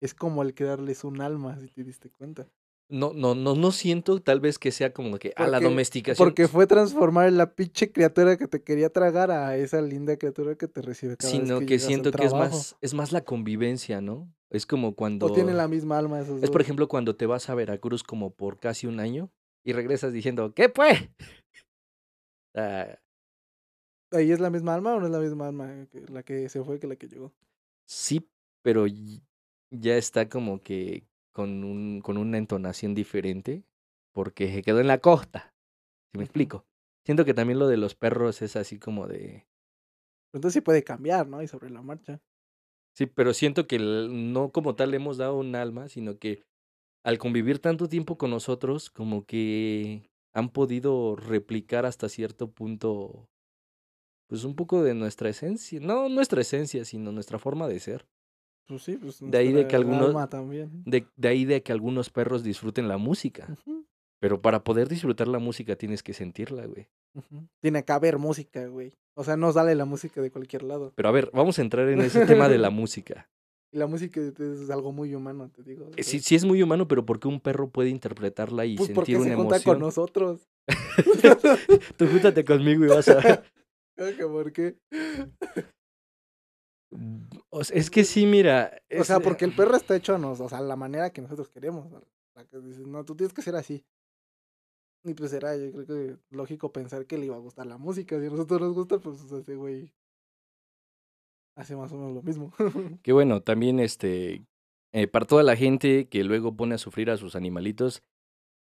es como el que darles un alma, si te diste cuenta. No, no, no, no siento tal vez que sea como que a la Porque- domesticación. Porque fue transformar la pinche criatura que te quería tragar a esa linda criatura que te recibe cada vez Sino que, al siento que es más, es más la convivencia, ¿no? Es como cuando... O tienen la misma alma esos Es dos. por ejemplo cuando te vas a Veracruz como por casi un año y regresas diciendo, ¿qué pues? Ah, ¿Ahí es la misma alma o no es la misma alma que la que se fue que la que llegó? sí, pero ya está como que con, un, con una entonación diferente porque se quedó en la costa. ¿Sí me explico? Siento que también lo de los perros es así como de... Entonces sí puede cambiar, ¿no? Y sobre la marcha. Sí, pero siento que no como tal le hemos dado un alma, sino que al convivir tanto tiempo con nosotros, como que han podido replicar hasta cierto punto, pues un poco de nuestra esencia. No nuestra esencia, sino nuestra forma de ser. Pues sí, pues De ahí de que algunos- también. De, de ahí de que algunos perros disfruten la música. Pero para poder disfrutar la música tienes que sentirla, güey. Tiene que haber música, güey. O sea, no sale la música de cualquier lado. Pero a ver, vamos a entrar en ese tema de la música. Y la música es algo muy humano, te digo. Eh, Sí, sí es muy humano, pero ¿por qué un perro puede interpretarla y pues porque sentir se una junta emoción? con nosotros. Tú júntate conmigo y vas a ver. Que ¿Por qué? O sea, es que sí, mira. O sea, es- porque el perro está hecho a nos, o sea, la manera que nosotros queremos. ¿no? Que dices, no, tú tienes que ser así. Y pues era, yo creo que lógico pensar que le iba a gustar la música. Si a nosotros nos gusta, pues ese güey hace más o menos lo mismo. Que bueno, también este. eh, para toda la gente que luego pone a sufrir a sus animalitos,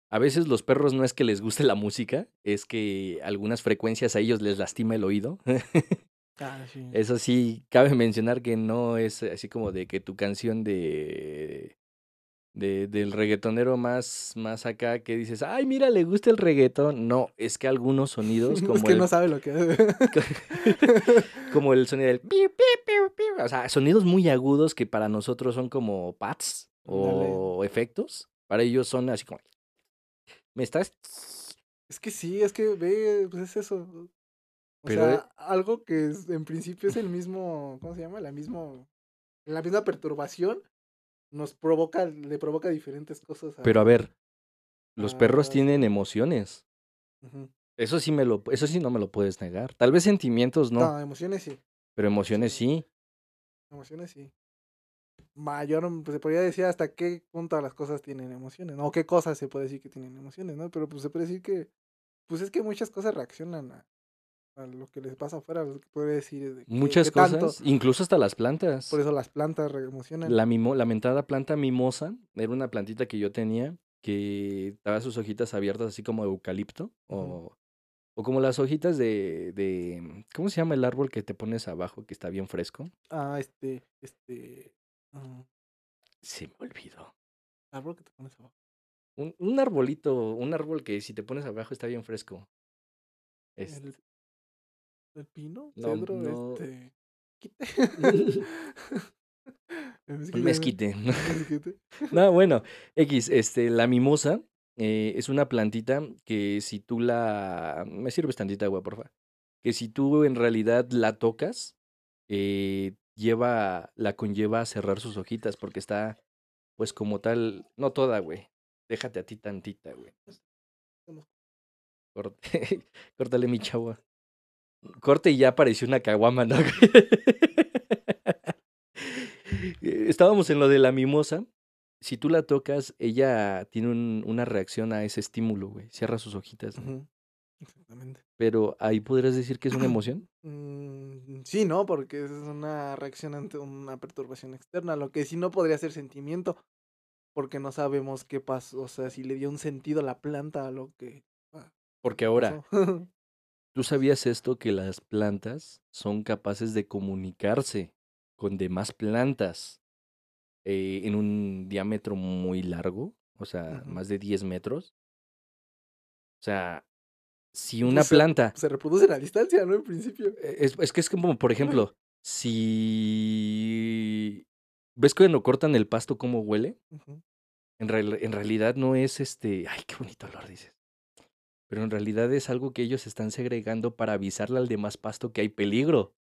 a veces los perros no es que les guste la música, es que algunas frecuencias a ellos les lastima el oído. ah, sí. Eso sí, cabe mencionar que no es así como de que tu canción de. De del reggaetonero más, más acá que dices, ay, mira, le gusta el reggaetón. No, es que algunos sonidos como es que el no sabe lo que hace. como el sonido del piu, piu, piu, piu. O sea, sonidos muy agudos que para nosotros son como pads o efectos. Para ellos son así como. Me estás. Es que sí, es que ve, pues es eso. O Pero sea, e- algo que es- en principio es el mismo, ¿cómo se llama? La mismo, la misma perturbación nos provoca, le provoca diferentes cosas. a- Pero a ver, los perros tienen emociones. Eso sí me lo, eso sí no me lo puedes negar. Tal vez sentimientos no, No, emociones sí, pero emociones sí. emociones sí. Mayor, pues se podría decir hasta qué punto las cosas tienen emociones, ¿no? O qué cosas se puede decir que tienen emociones, ¿no? Pero pues se puede decir que, pues es que muchas cosas reaccionan a, a lo que les pasa afuera, puede decir de Muchas tanto. cosas, incluso hasta las plantas. Por eso las plantas emocionan. La, mimo, planta mimosa era una plantita que yo tenía que daba sus hojitas abiertas así como eucalipto o, o como las hojitas de, de... ¿Cómo se llama el árbol que te pones abajo que está bien fresco? Ah, este, este, ah, Se me olvidó. árbol que te pones abajo. Un, un arbolito, un árbol que si te pones abajo está bien fresco. Es- El, pino, No, este, quite. El un mezquite. mezquite. No, bueno, X, este, la mimosa eh, es una plantita que si tú la... Me sirves tantita agua, porfa. Que si tú en realidad la tocas, eh, lleva, la conlleva a cerrar sus hojitas porque está, pues como tal, no toda, güey. Déjate a ti tantita, güey. Corte, córtale mi chavo. Corte y ya apareció una caguama, ¿no? Estábamos en lo de la mimosa. Si tú la tocas, ella tiene un- una reacción a ese estímulo, güey. Cierra sus hojitas. ¿no? Exactamente. Pero ahí podrías decir que es una emoción. Mm, sí, ¿no? Porque es una reacción ante una perturbación externa, lo que sí no podría ser sentimiento, porque no sabemos qué pasó, o sea, si le dio un sentido a la planta a lo que Porque ahora. ¿tú sabías esto que las plantas son capaces de comunicarse con demás plantas eh, en un diámetro muy largo? O sea, más de 10 metros. O sea, si una Pues se- planta... se reproducen a distancia, ¿no? En principio. Eh, Es, es que es como, por ejemplo, si ¿Ves cuando cortan el pasto cómo huele? En, en realidad no es este. Ay, qué bonito olor, dices. Pero en realidad es algo que ellos están segregando para avisarle al demás pasto que hay peligro.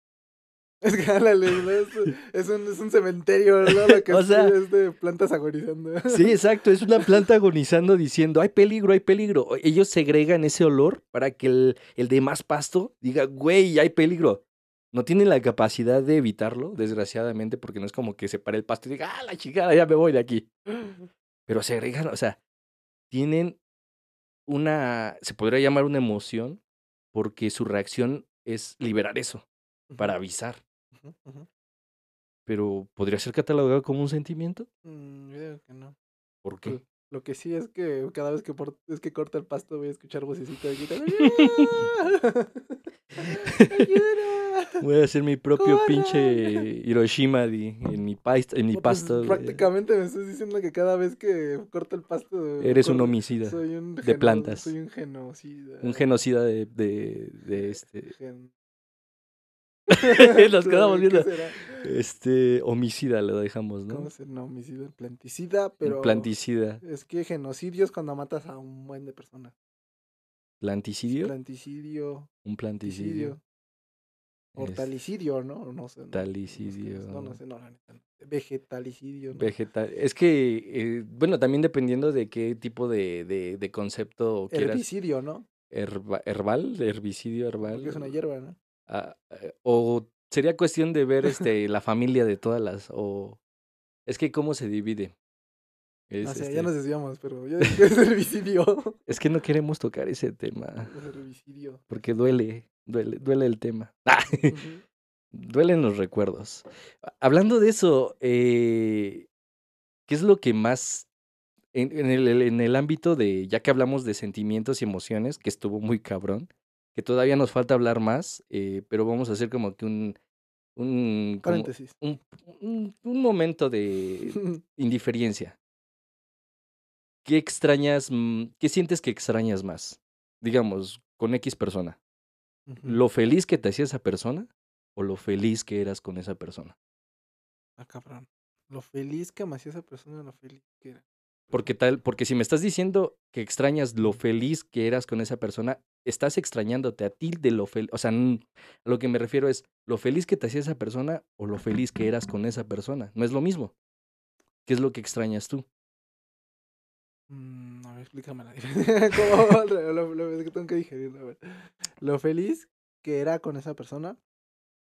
Es que es, es un, es un cementerio, ¿no? Lo que O sea- es de plantas agonizando. Sí, exacto. Es una planta agonizando diciendo, hay peligro, hay peligro. Ellos segregan ese olor para que el, el demás pasto diga, güey, hay peligro. No tienen la capacidad de evitarlo, desgraciadamente, porque no es como que se pare el pasto y diga, ah, la chingada, ya me voy de aquí. Pero segregan, o sea, tienen una, se podría llamar una emoción, porque su reacción es liberar eso, para avisar. Pero ¿podría ser catalogado como un sentimiento? Mm, yo digo que no. ¿Por qué? Pues, Lo que sí es que cada vez que, por- es que corta el pasto voy a escuchar vocecita de gritar. ¡Ayuda! Voy a hacer mi propio pinche Hiroshima di- en mi, pais- en mi Pues, prácticamente me estás diciendo que cada vez que corta el pasto. Eres un homicida. Soy un de geno- plantas. Soy un genocida. Un genocida de, de, de este, Gen- Nos quedamos ¿Qué viendo. este homicida, lo dejamos, ¿no? ¿Cómo se no, homicida? Planticida, pero. Planticida. Es que genocidio es cuando matas a un buen de personas. ¿Planticidio? Planticidio, Un planticidio. Hortalicidio, ¿no? No sé. no- Hortalicidio. No, no sé, no, la neta. Vegetalicidio. ¿no? Vegetal. Es que, eh, bueno, también dependiendo de qué tipo de, de, de concepto quieras. Herbicidio, ¿no? Herba- herbal, herbicidio herbal. Porque es una hierba, ¿no? Ah, eh, o sería cuestión de ver este la familia de todas las o es que cómo se divide. Es, o sea, este, ya nos desviamos, pero yo es herbicidio. es que no queremos tocar ese tema es herbicidio. porque duele, duele, duele el tema. Ah. Duelen los recuerdos. Hablando de eso, eh, ¿qué es lo que más en, en el, en el ámbito de, ya que hablamos de sentimientos y emociones, que estuvo muy cabrón, que todavía nos falta hablar más, eh, pero vamos a hacer como que un, un, como Paréntesis. un, un- un momento de indiferencia. ¿Qué extrañas, mm, qué sientes que extrañas más? Digamos, con X persona. ¿Lo feliz que te hacía esa persona o lo feliz que eras con esa persona? Ah, cabrón. Lo feliz que me hacía esa persona, lo feliz que era. Porque tal, porque si me estás diciendo que extrañas lo feliz que eras con esa persona, estás extrañándote a ti de lo feliz. O sea, a lo que me refiero es lo feliz que te hacía esa persona o lo feliz que eras con esa persona. No es lo mismo. ¿Qué es lo que extrañas tú? Mm, explícame la diferencia. ¿Cómo? Lo, que tengo que digerirlo. a ver. Lo feliz que era con esa persona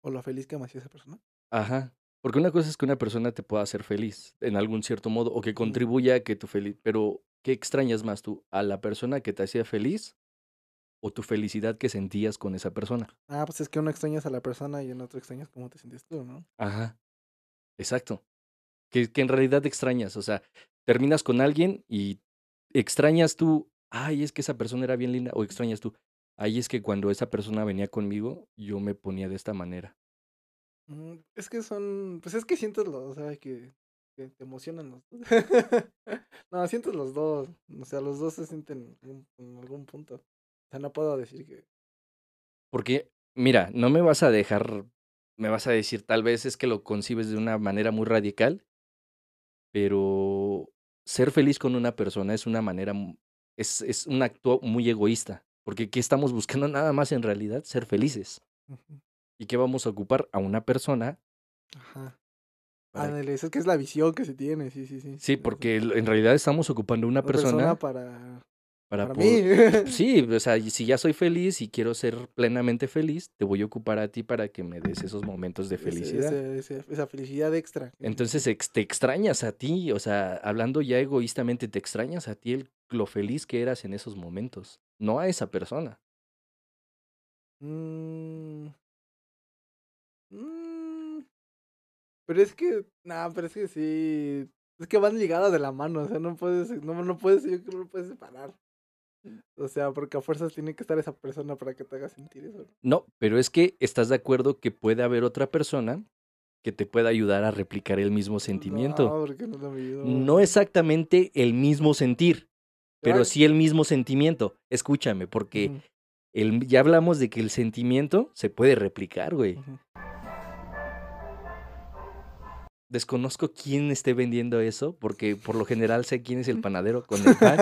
o lo feliz que me hacía esa persona. Ajá. Porque una cosa es que una persona te pueda hacer feliz en algún cierto modo o que contribuya a que tu feliz. Pero, ¿qué extrañas más tú? ¿A la persona que te hacía feliz o tu felicidad que sentías con esa persona? Ah, pues es que uno extrañas a la persona y en otro extrañas cómo te sientes tú, ¿no? Ajá. Exacto. Que, que en realidad extrañas. O sea, terminas con alguien y extrañas tú, ay, es que esa persona era bien linda. O extrañas tú, ay, es que cuando esa persona venía conmigo, yo me ponía de esta manera. Mm, Es que son, pues es que sientes los, o sea, que, que te emocionan los dos. no, sientes los dos, o sea, los dos se sienten en algún- en algún punto. O sea, no puedo decir que... Porque, mira, no me vas a dejar, me vas a decir, tal vez es que lo concibes de una manera muy radical, pero ser feliz con una persona es una manera, es, es un acto muy egoísta. Porque ¿qué estamos buscando nada más en realidad? Ser felices. Ujú, ¿Y qué vamos a ocupar? A una persona. Ajá. Ándale, eso es que es la visión que se tiene, sí, sí, sí. Sí, porque en realidad estamos ocupando una Una persona, para, para, mí. Sí, o sea, si ya soy feliz y quiero ser plenamente feliz, te voy a ocupar a ti para que me des esos momentos de felicidad. ese- ese- esa felicidad extra. Entonces ex- te extrañas a ti, o sea, hablando ya egoístamente, te extrañas a ti el, lo feliz que eras en esos momentos, no a esa persona. Mm. Mm. Pero es que, nah, pero es que sí, es que van ligadas de la mano, o sea, no puedes, no, no puedes, yo creo que no puedes separar. O sea, porque a fuerzas tiene que estar esa persona para que te haga sentir eso. No, pero es que estás de acuerdo que puede haber otra persona que te pueda ayudar a replicar el mismo sentimiento. No, porque no lo. No exactamente el mismo sentir, pero sí el mismo sentimiento. Escúchame, porque el, ya hablamos de que el sentimiento se puede replicar, güey. Desconozco quién esté vendiendo eso, porque por lo general sé quién es el panadero con el pan,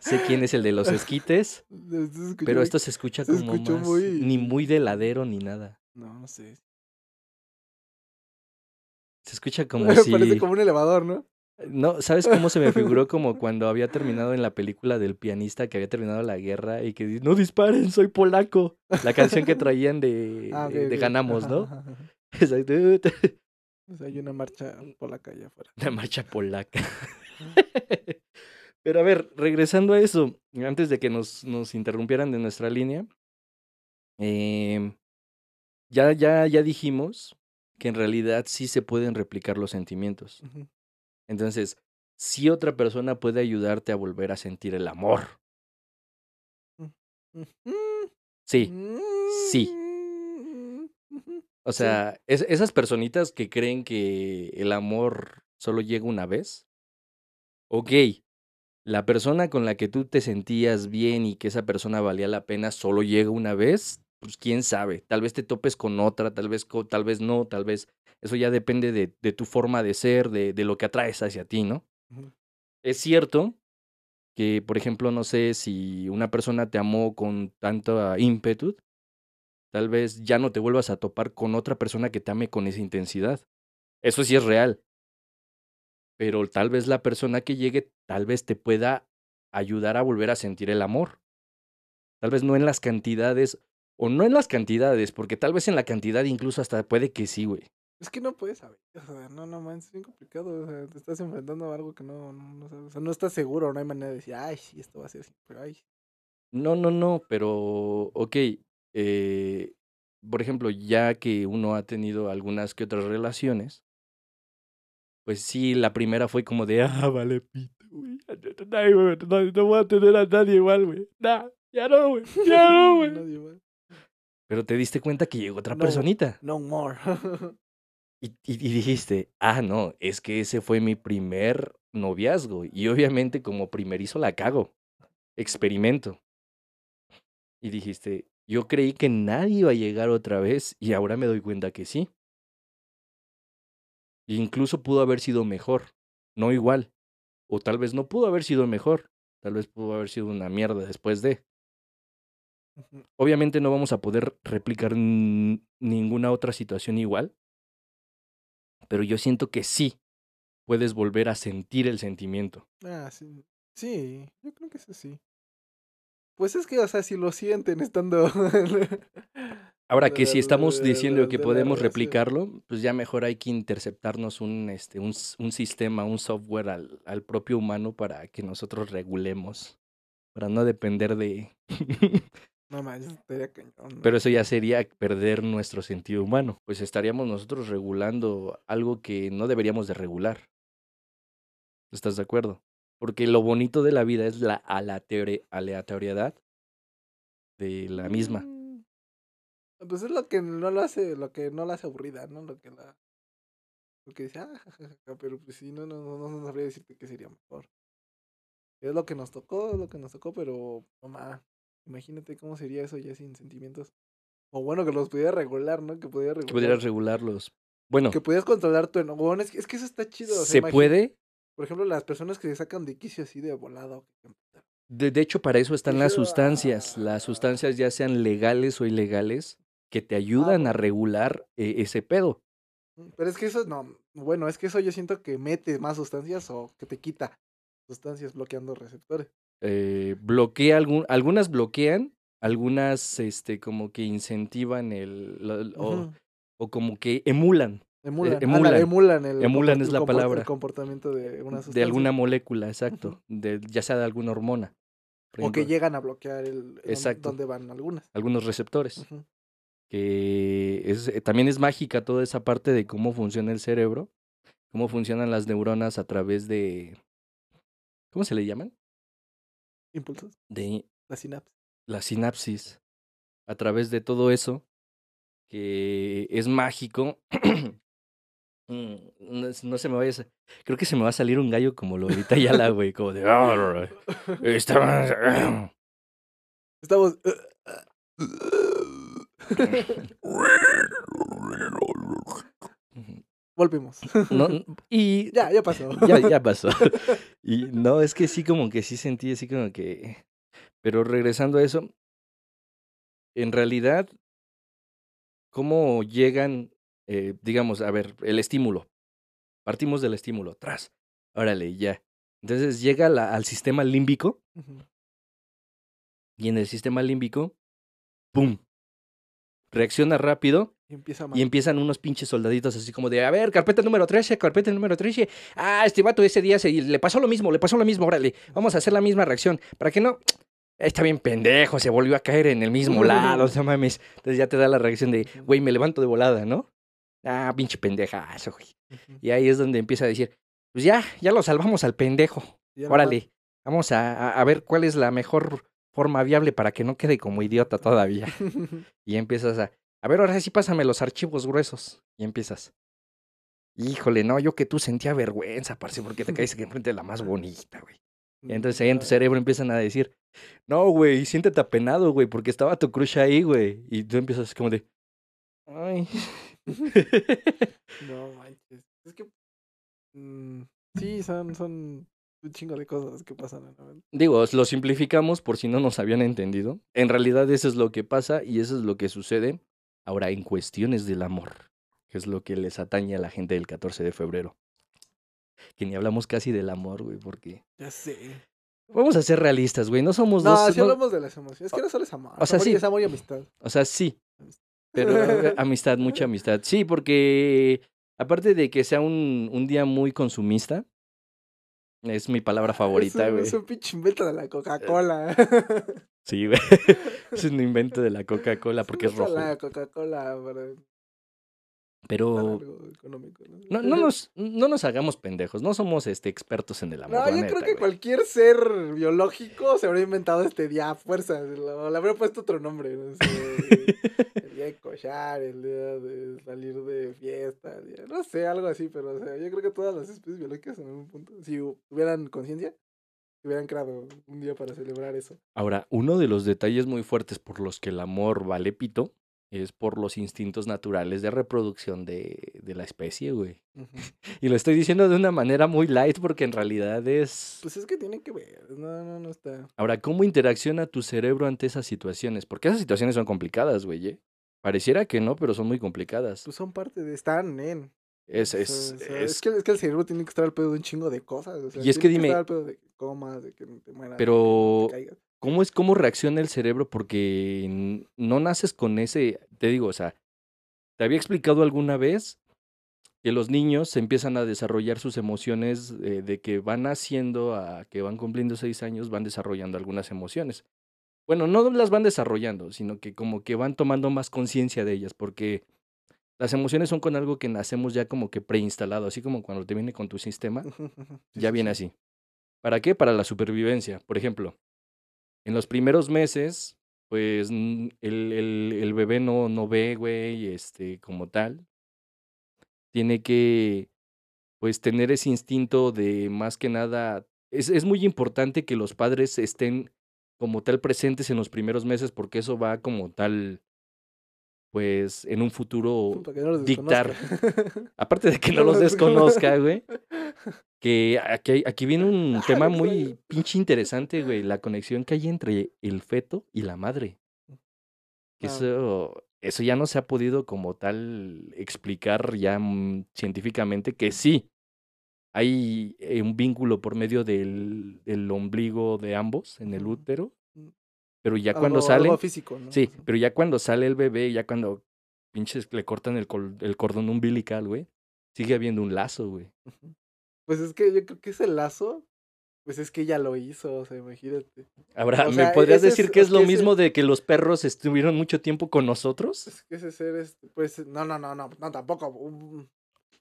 sé quién es el de los esquites, escuchó pero esto se escucha se como escuchó más, muy- ni muy de heladero ni nada. No, no sé. Se escucha como Parece si... como un elevador, ¿no? No, ¿sabes cómo se me figuró? Como cuando había terminado en la película del pianista que había terminado la guerra y que dice, no disparen, soy polaco. La canción que traían de, Ah, de. Ganamos, ¿no? ajá, ajá. Exacto. O sea, hay una marcha por la calle afuera. La marcha polaca. Pero a ver, regresando a eso, antes de que nos, nos interrumpieran de nuestra línea, em, ya, ya, ya dijimos que en realidad sí se pueden replicar los sentimientos. Entonces, sí otra persona puede ayudarte a volver a sentir el amor. Mm, Sí. Sí. O Sí. sea, es- esas personitas que creen que el amor solo llega una vez. Ok, la persona con la que tú te sentías bien y que esa persona valía la pena solo llega una vez, pues quién sabe. Tal vez te topes con otra, tal vez, tal vez no, tal vez. Eso ya depende de, de tu forma de ser, de, de lo que atraes hacia ti, ¿no? Es cierto que, por ejemplo, no sé si una persona te amó con tanta ímpetu, tal vez ya no te vuelvas a topar con otra persona que te ame con esa intensidad. Eso sí es real. Pero tal vez la persona que llegue, tal vez te pueda ayudar a volver a sentir el amor. Tal vez no en las cantidades, o no en las cantidades, porque tal vez en la cantidad incluso hasta puede que sí, güey. Es que no puedes saber. O sea, no, no, man, es bien complicado. O sea, te estás enfrentando a algo que no, no, no sabes. O sea, no estás seguro, no hay manera de decir, ay, sí, esto va a ser así. Pero, ay, No, no, no, pero, ok, eh, por ejemplo, ya que uno ha tenido algunas que otras relaciones, pues sí, la primera fue como de, ah, vale, pito, güey, no, voy a tener a nadie igual, güey, nah, ya no, güey, ya no, güey. Pero te diste cuenta que llegó otra No. personita No more. y, y, y dijiste, ah, no, es que ese fue mi primer noviazgo y obviamente como primerizo la cago, experimento. Y dijiste, yo creí que nadie iba a llegar otra vez y ahora me doy cuenta que sí. E incluso pudo haber sido mejor, no igual. O tal vez no pudo haber sido mejor, tal vez pudo haber sido una mierda después de. Obviamente no vamos a poder replicar ninguna otra situación igual, pero yo siento que sí puedes volver a sentir el sentimiento. ah, sí. Sí, yo creo que eso sí. Pues es que, o sea, si lo sienten estando. Ahora que si estamos diciendo que podemos replicarlo, pues ya mejor hay que interceptarnos un, este, un, un sistema, un software al, al propio humano para que nosotros regulemos, para no depender de... No manches, estaría cañón. Pero eso ya sería perder nuestro sentido humano, pues estaríamos nosotros regulando algo que no deberíamos de regular. ¿Estás de acuerdo? Porque lo bonito de la vida es la aleatori- aleatoriedad de la misma. Mm. Pues es lo que no lo hace, lo que no la hace aburrida, ¿no? Lo que la. Lo que dice, ah, jajaja, pero pues sí, no, no, no, no sabría decirte qué sería mejor. Es lo que nos tocó, es lo que nos tocó, pero, mamá, imagínate cómo sería eso ya sin sentimientos. O bueno, que los pudiera regular, ¿no? Que pudiera Que regular. pudieras regularlos. Bueno, Que pudieras controlar tu enojo. Bueno, es que, es que eso está chido. se puede, Por ejemplo, las personas que se sacan de quicio así de volado. De, de hecho, para eso están las sustancias. Las "Ah". sustancias, ya sean legales o ilegales, que te ayudan a regular eh, ese pedo. Mm, Pero es que eso no, bueno, es que eso yo siento que mete más sustancias o que te quita sustancias bloqueando receptores. Eh, bloquea algún, algunas bloquean, algunas este, como que incentivan el. lo- o, o como que emulan Emulan, emulan. ándale, emulan el, Emulan compor- es el la palabra. el comportamiento de una de sustancia. alguna molécula, exacto. De, ya sea de alguna hormona. O que llegan a bloquear el el Exacto. donde van algunas. algunos receptores. Que es, eh, también es mágica toda esa parte de cómo funciona el cerebro, cómo funcionan las neuronas a través de, ¿cómo se le llaman? Impulsos, De la sinapsis. la sinapsis, a través de todo eso, que es mágico. Mm, No, se me vaya a... Creo que se me va a salir un gallo como lo ahorita ya la güey, como de... "Ah, Estaba... Estamos Volvimos. No, y ya, ya pasó. ya, ya pasó. Y no, es que sí, como que sí sentí así como que. Pero regresando a eso, en realidad, ¿cómo llegan, eh, digamos, a ver, el estímulo? Partimos del estímulo, tras. Órale, ya. Entonces llega la- al sistema límbico y en el sistema límbico, ¡pum! Reacciona rápido Y empieza y mal. empiezan unos pinches soldaditos así como de, a ver, carpeta número 13, carpeta número 13. Ah, este vato ese día se, le pasó lo mismo, le pasó lo mismo, órale, vamos a hacer la misma reacción. Para que no, está bien pendejo, se volvió a caer en el mismo lado, no mames. Entonces ya te da la reacción de, güey, me levanto de volada, ¿no? Ah, pinche pendejazo, güey. Y ahí es donde empieza a decir, pues ya, ya lo salvamos al pendejo. Órale, vamos a, a- ver cuál es la mejor forma viable para que no quede como idiota todavía. Y empiezas a, a ver, ahora sí pásame los archivos gruesos. Y empiezas. Híjole, no, yo que tú sentía vergüenza, parce, porque te caes enfrente de la más bonita, güey. Y entonces ahí en tu cerebro empiezan a decir, no, güey, siéntete apenado, güey, porque estaba tu crush ahí, güey. Y tú empiezas como de, ay. No manches. Es que. mm, sí, son, son un chingo de cosas que pasan en la mente. Digo, lo simplificamos por si no nos habían entendido. En realidad eso es lo que pasa y eso es lo que sucede ahora en cuestiones del amor, que es lo que les atañe a la gente del 14 de febrero. Que ni hablamos casi del amor, güey, porque... Ya sé. Vamos a ser realistas, güey, no somos No, dos... si no- hablamos de las emociones. Es que no solo es amor. o sea, amor sí. Es amor y amistad. O sea, sí, pero eh, amistad, mucha amistad. Sí, porque aparte de que sea un, un día muy consumista, es mi palabra favorita, es güey. es un pinche invento de la Coca-Cola. Sí, güey. Es un invento de la Coca-Cola porque es rojo. La Coca-Cola Pero económico. ¿no? no, no, nos, no nos hagamos pendejos, no somos este, expertos en el amor. No, yo neta, creo que güey. cualquier ser biológico se habría inventado este día a fuerza. lo- Le habría puesto otro nombre. No sé, el día de cochar, el día de salir de fiesta. día- no sé, algo así. Pero o sea, yo creo que todas las especies biológicas en algún punto, si tuvieran conciencia, hubieran creado un día para celebrar eso. Ahora, uno de los detalles muy fuertes por los que el amor vale pito es por los instintos naturales de reproducción de, de la especie, güey. Y lo estoy diciendo de una manera muy light porque en realidad es... Pues es que tiene que ver. No, no, no está. Ahora, ¿cómo interacciona tu cerebro ante esas situaciones? Porque esas situaciones son complicadas, güey. ¿eh? Pareciera que no, pero son muy complicadas. Pues son parte de. Están en. Es, O es, sea, o sea, es- es, que, es que el cerebro tiene que estar al pedo de un chingo de cosas. o sea, Y es que tiene dime- estar al pedo de que comas, de que te mueras. que Pero- no te caigas. ¿Cómo es cómo reacciona el cerebro? Porque no naces con ese, te digo, o sea, te había explicado alguna vez que los niños se empiezan a desarrollar sus emociones eh, de que van naciendo a que van cumpliendo seis años, van desarrollando algunas emociones. Bueno, no las van desarrollando, sino que como que van tomando más conciencia de ellas, porque las emociones son con algo que nacemos ya como que preinstalado, así como cuando te viene con tu sistema, ya viene sí. así. ¿Para qué? Para la supervivencia. Por ejemplo, en los primeros meses, pues el, el, el bebé no, no ve, güey, este, como tal. Tiene que, pues, tener ese instinto de más que nada. Es, es muy importante que los padres estén como tal presentes en los primeros meses, porque eso va como tal, pues, en un futuro no dictar. Aparte de que no los desconozca, güey. Que aquí, aquí viene un tema muy pinche interesante, güey. La conexión que hay entre el feto y la madre. Que Ah. Eso, eso ya no se ha podido como tal explicar ya mm, científicamente que sí. Hay eh, un vínculo por medio del, del ombligo de ambos en el útero. Pero ya cuando algo físico, ¿no? Sí, pero ya cuando sale el bebé, ya cuando pinches le cortan el, col- el cordón umbilical, güey, sigue habiendo un lazo, güey. Pues es que yo creo que ese lazo, pues es que ella lo hizo, o sea, imagínate. Ahora, O ¿me podrías ese es- decir que es lo que ese- mismo de que los perros estuvieron mucho tiempo con nosotros? Es que ese ser es, pues, no, no, no, no, no, tampoco. Un,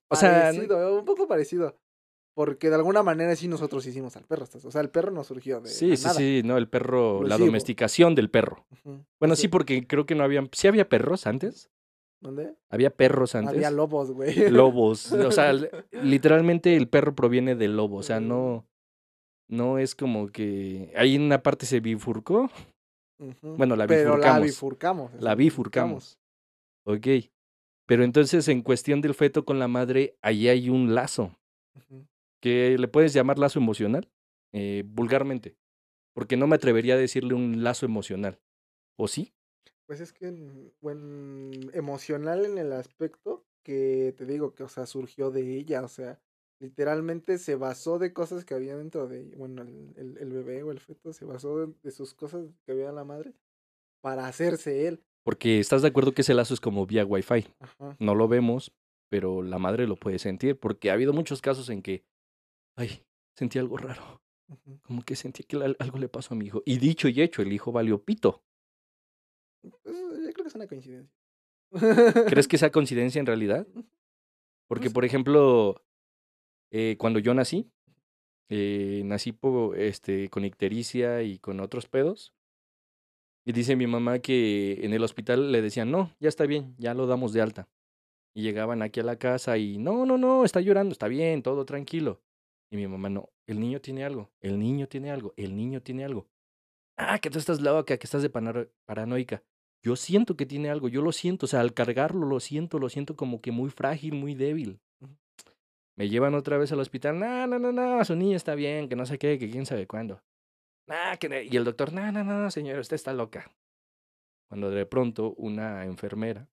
O sea, parecido, un poco parecido. Porque de alguna manera sí nosotros hicimos al perro. O sea, el perro no surgió de Sí, sí, nada. sí, no, el perro, la domesticación del perro. Bueno, sí, porque creo que no había, sí había perros antes. ¿Dónde? Había perros antes. Había lobos, güey. Lobos. O sea, literalmente el perro proviene del lobo. O sea, no, no es como que ahí en una parte se bifurcó. Bueno, la Pero la bifurcamos. bifurcamos. La esa, bifurcamos. Ok. Pero entonces, en cuestión del feto con la madre, ahí hay un lazo, Ujú. Que le puedes llamar lazo emocional, eh, vulgarmente, porque no me atrevería a decirle un lazo emocional. ¿O sí? Pues es que, en buen emocional en el aspecto que te digo que, o sea, surgió de ella, o sea, literalmente se basó de cosas que había dentro de ella, bueno, el el el bebé o el feto se basó de de sus cosas que había en la madre para hacerse él. Porque estás de acuerdo que ese lazo es como vía Wi-Fi. Ajá. No lo vemos, pero la madre lo puede sentir, porque ha habido muchos casos en que, ay, sentí algo raro, como que sentí que al- algo le pasó a mi hijo. Y dicho y hecho, el hijo valió pito. Pues, yo creo que es una coincidencia. ¿Crees que sea coincidencia en realidad? Porque, Pues por ejemplo, eh, cuando yo nací, eh, nací po- este, con ictericia y con otros pedos. Y dice mi mamá que en el hospital le decían, no, ya está bien, ya lo damos de alta. Y llegaban aquí a la casa y, no, no, no, está llorando, está bien, todo tranquilo. Y mi mamá, no, el niño tiene algo, el niño tiene algo, el niño tiene algo. Ah, que tú estás loca, que estás de paranoica. Yo siento que tiene algo, yo lo siento, o sea, al cargarlo lo siento, lo siento como que muy frágil, muy débil. Me llevan otra vez al hospital, no, no, no, no, su niño está bien, que no sé qué, que quién sabe cuándo. "Nah, que ne-". y el doctor, no, no, no, señor, usted está loca. Cuando de pronto una enfermera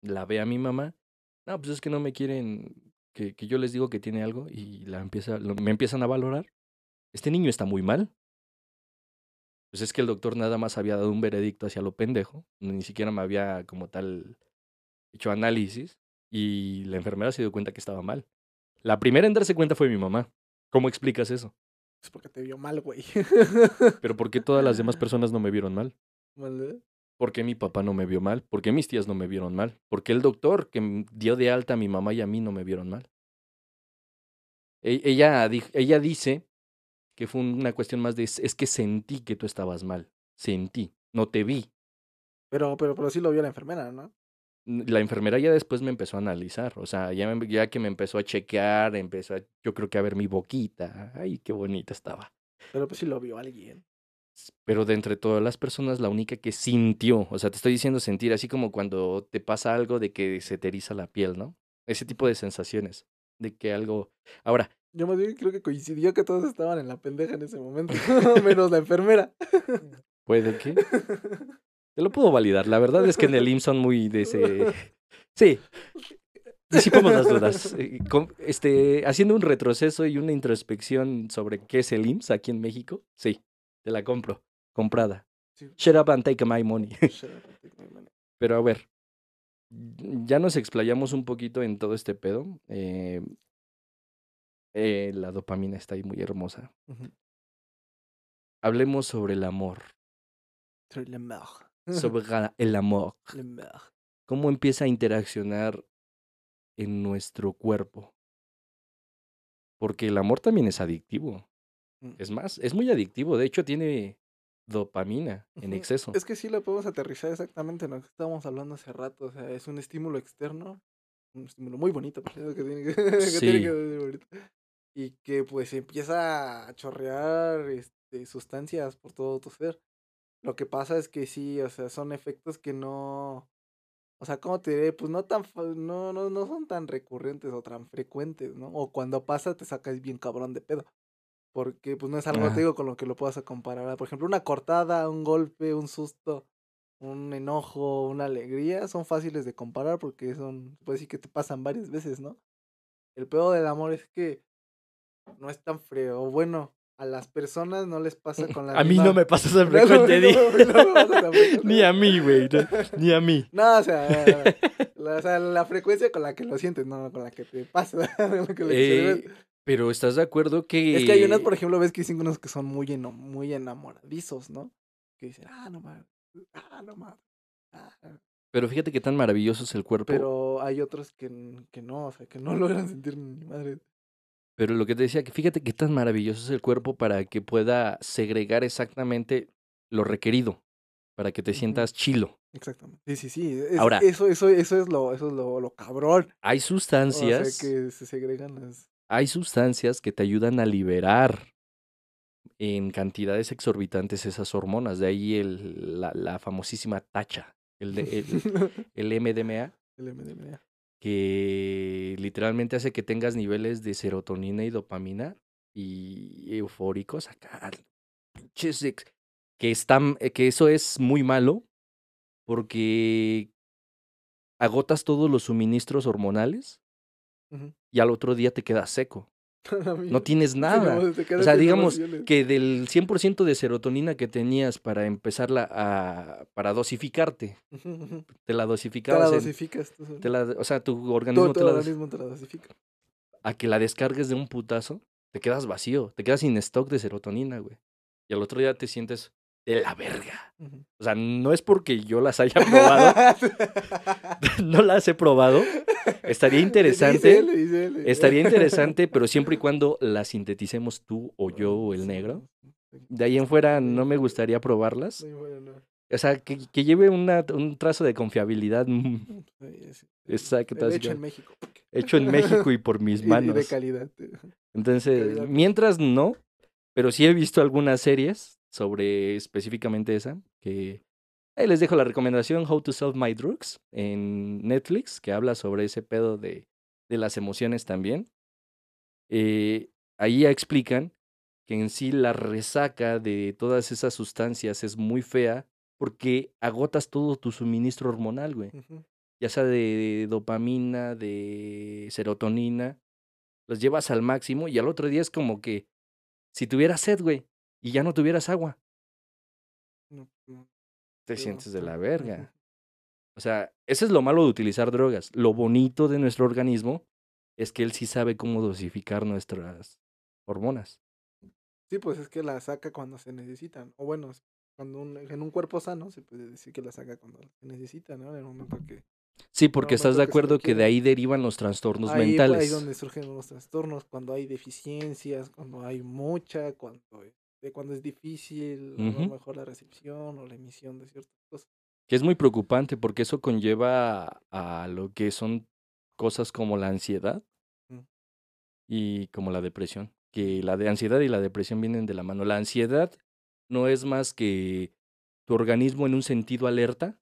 la ve a mi mamá, no, pues es que no me quieren, que, que yo les digo que tiene algo y la empieza, lo- me empiezan a valorar. Este niño está muy mal. Pues es que el doctor nada más había dado un veredicto hacia lo pendejo, ni siquiera me había como tal hecho análisis y la enfermera se dio cuenta que estaba mal. La primera en darse cuenta fue mi mamá. ¿Cómo explicas eso? Es porque te vio mal, güey. Pero ¿por qué todas las demás personas no me vieron mal? ¿Vale? ¿Por qué mi papá no me vio mal? ¿Por qué mis tías no me vieron mal? ¿Por qué el doctor que dio de alta a mi mamá y a mí no me vieron mal? E- Ella, di- ella dice que fue una cuestión más de, "Es- que sentí que tú estabas mal. Sentí, no te vi. Pero, pero, pero sí lo vio la enfermera, ¿no? La enfermera ya después me empezó a analizar, o sea, ya, me- ya que me empezó a chequear, empezó a, yo creo que a ver mi boquita. Ay, qué bonita estaba. Pero pues sí lo vio alguien. Pero de entre todas las personas, la única que sintió, o sea, te estoy diciendo sentir, así como cuando te pasa algo de que se te eriza la piel, ¿no? Ese tipo de sensaciones, de que algo... Ahora, Yo más bien creo que coincidió que todos estaban en la pendeja en ese momento, menos la enfermera. puede que... Te lo puedo validar, la verdad es que en el IMSS son muy de ese... Sí, disipamos las dudas. Eh, Este, haciendo un retroceso y una introspección sobre qué es el IMSS aquí en México, sí, te la compro, comprada. Sí. Shut up and take my money. Shut up and take my money. Pero a ver, ya nos explayamos un poquito en todo este pedo. eh, eh, la dopamina está ahí muy hermosa. Hablemos sobre el amor. Sur le mort. Sobre el amor. ¿Cómo empieza a interaccionar en nuestro cuerpo? Porque el amor también es adictivo. Es más, es muy adictivo. De hecho, tiene dopamina en exceso. Es que sí lo podemos aterrizar exactamente en lo que estábamos hablando hace rato. O sea, es un estímulo externo. Un estímulo muy bonito, por cierto, que tiene que, que tiene bonito. Y que pues empieza a chorrear este, sustancias por todo tu ser. Lo que pasa es que sí, o sea, son efectos que no. O sea, ¿cómo te diré? Pues no tan no, no, no son tan recurrentes o tan frecuentes, ¿no? O cuando pasa te sacas bien cabrón de pedo. Porque pues no es algo, Ajá. te digo, con lo que lo puedas comparar. Por ejemplo, una cortada, un golpe, un susto, un enojo, una alegría, son fáciles de comparar porque son, puede decir que te pasan varias veces, ¿no? El peor del amor es que no es tan frío. O bueno, a las personas no les pasa con la A mí misma- no me pasa tan No, frecuente, no, di. no me pasa tan frecuente. Ni a mí, güey. no, Ni a mí. No, o sea, la, o sea, la frecuencia con la que lo sientes, no con la que te pasa. con la que Eh. Pero ¿estás de acuerdo que... es que hay unas, por ejemplo, ves que dicen unos que son muy, eno- muy enamoradizos, ¿no? Que dicen, ah, no mames, ah, no mames. ah". Pero fíjate qué tan maravilloso es el cuerpo. Pero, Pero hay otros que, que no, o sea, que no logran sentir ni madre. lo que te decía, que fíjate qué tan maravilloso es el cuerpo para que pueda segregar exactamente lo requerido, para que te sientas chilo. Exactamente. Sí, sí, sí. es- Ahora- eso, eso, eso es lo, eso es lo, lo cabrón. Hay O sea, sustancias, que se segregan las. Hay sustancias que te ayudan a liberar en cantidades exorbitantes esas hormonas. De ahí el, la, la famosísima tacha, el, de- el, el MDMA. El MDMA. que literalmente hace que tengas niveles de serotonina y dopamina y eufóricos acá. Que, están, eh, que eso es muy malo porque agotas todos los suministros hormonales Ujú. Y al otro día te quedas seco. No tienes nada. O sea, digamos que del 100% de serotonina que tenías para empezarla a... para dosificarte, te la Te la dosificabas en- dosificas. solo. te la- o sea, tu organismo te la, organismo te la dosifica. a que la descargues de un putazo, te quedas vacío, te quedas sin stock de serotonina, güey. Y al otro día te sientes de la verga. O sea, no es porque yo las haya probado, no las he probado. Estaría interesante, Dísele, dísele. estaría interesante, pero siempre y cuando las sinteticemos tú o yo o el negro. De ahí en fuera no me gustaría probarlas. Bueno. O sea, que, que lleve una- un trazo de confiabilidad. Exacto, hecho en México. hecho en México y por mis Y- y manos. de calidad. Entonces, calidad. mientras no, pero sí he visto algunas series sobre específicamente esa, que ahí les dejo la recomendación How to Solve My Drugs en Netflix, que habla sobre ese pedo de, de las emociones también. Eh, ahí ya explican que en sí la resaca de todas esas sustancias es muy fea porque agotas todo tu suministro hormonal, güey. Ya sea de dopamina, de serotonina, los llevas al máximo y al otro día es como que si tuvieras sed, güey, y ya no tuvieras agua, No, no, te sientes de la verga. O sea, ese es lo malo de utilizar drogas. Lo bonito de nuestro organismo es que él sí sabe cómo dosificar nuestras hormonas. Sí, pues es que la saca cuando se necesitan. O bueno, es cuando un- en un cuerpo sano se puede decir que la saca cuando se necesita, ¿no? En el momento que... Sí, porque estás de acuerdo que de ahí derivan los trastornos Ahí, pues, mentales. ahí donde surgen los trastornos, cuando hay deficiencias, cuando hay mucha, cuando, este, cuando es difícil, a lo mejor la recepción o la emisión de ciertas cosas. Que es muy preocupante porque eso conlleva a lo que son cosas como la ansiedad Mm. y como la depresión. Que la de ansiedad y la depresión vienen de la mano. La ansiedad no es más que tu organismo en un sentido alerta,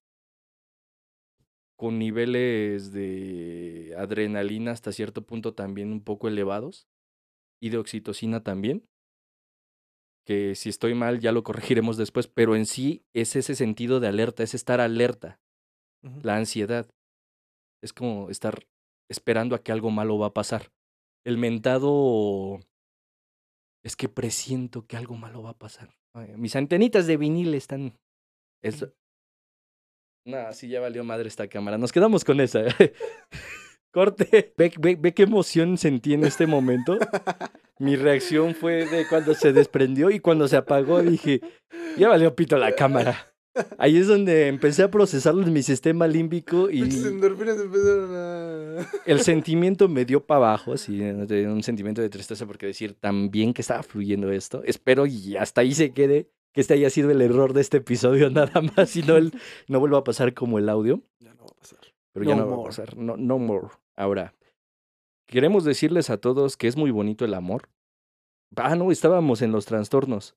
con niveles de adrenalina hasta cierto punto también un poco elevados y de oxitocina también. Que si estoy mal ya lo corregiremos después, pero en sí es ese sentido de alerta, es estar alerta. La ansiedad es como estar esperando a que algo malo va a pasar. El mentado es que presiento que algo malo va a pasar. Mis antenitas de vinil están. Es... Nah, sí, ya valió madre esta cámara. Nos quedamos con esa. Corte. Ve, ve, ve qué emoción sentí en este momento. Mi reacción fue de cuando se desprendió y cuando se apagó dije, ya valió pito la cámara. Ahí es donde empecé a procesarlo en mi sistema límbico y a... el sentimiento me dio para abajo, así, un sentimiento de tristeza porque decir tan bien que estaba fluyendo esto. Espero y hasta ahí se quede, que este haya sido el error de este episodio nada más y no, el, no vuelva a pasar como el audio. Ya no va a pasar. Pero ya No va a more. pasar. No, no more. Ahora, queremos decirles a todos que es muy bonito el amor. Ah, no, estábamos en los trastornos.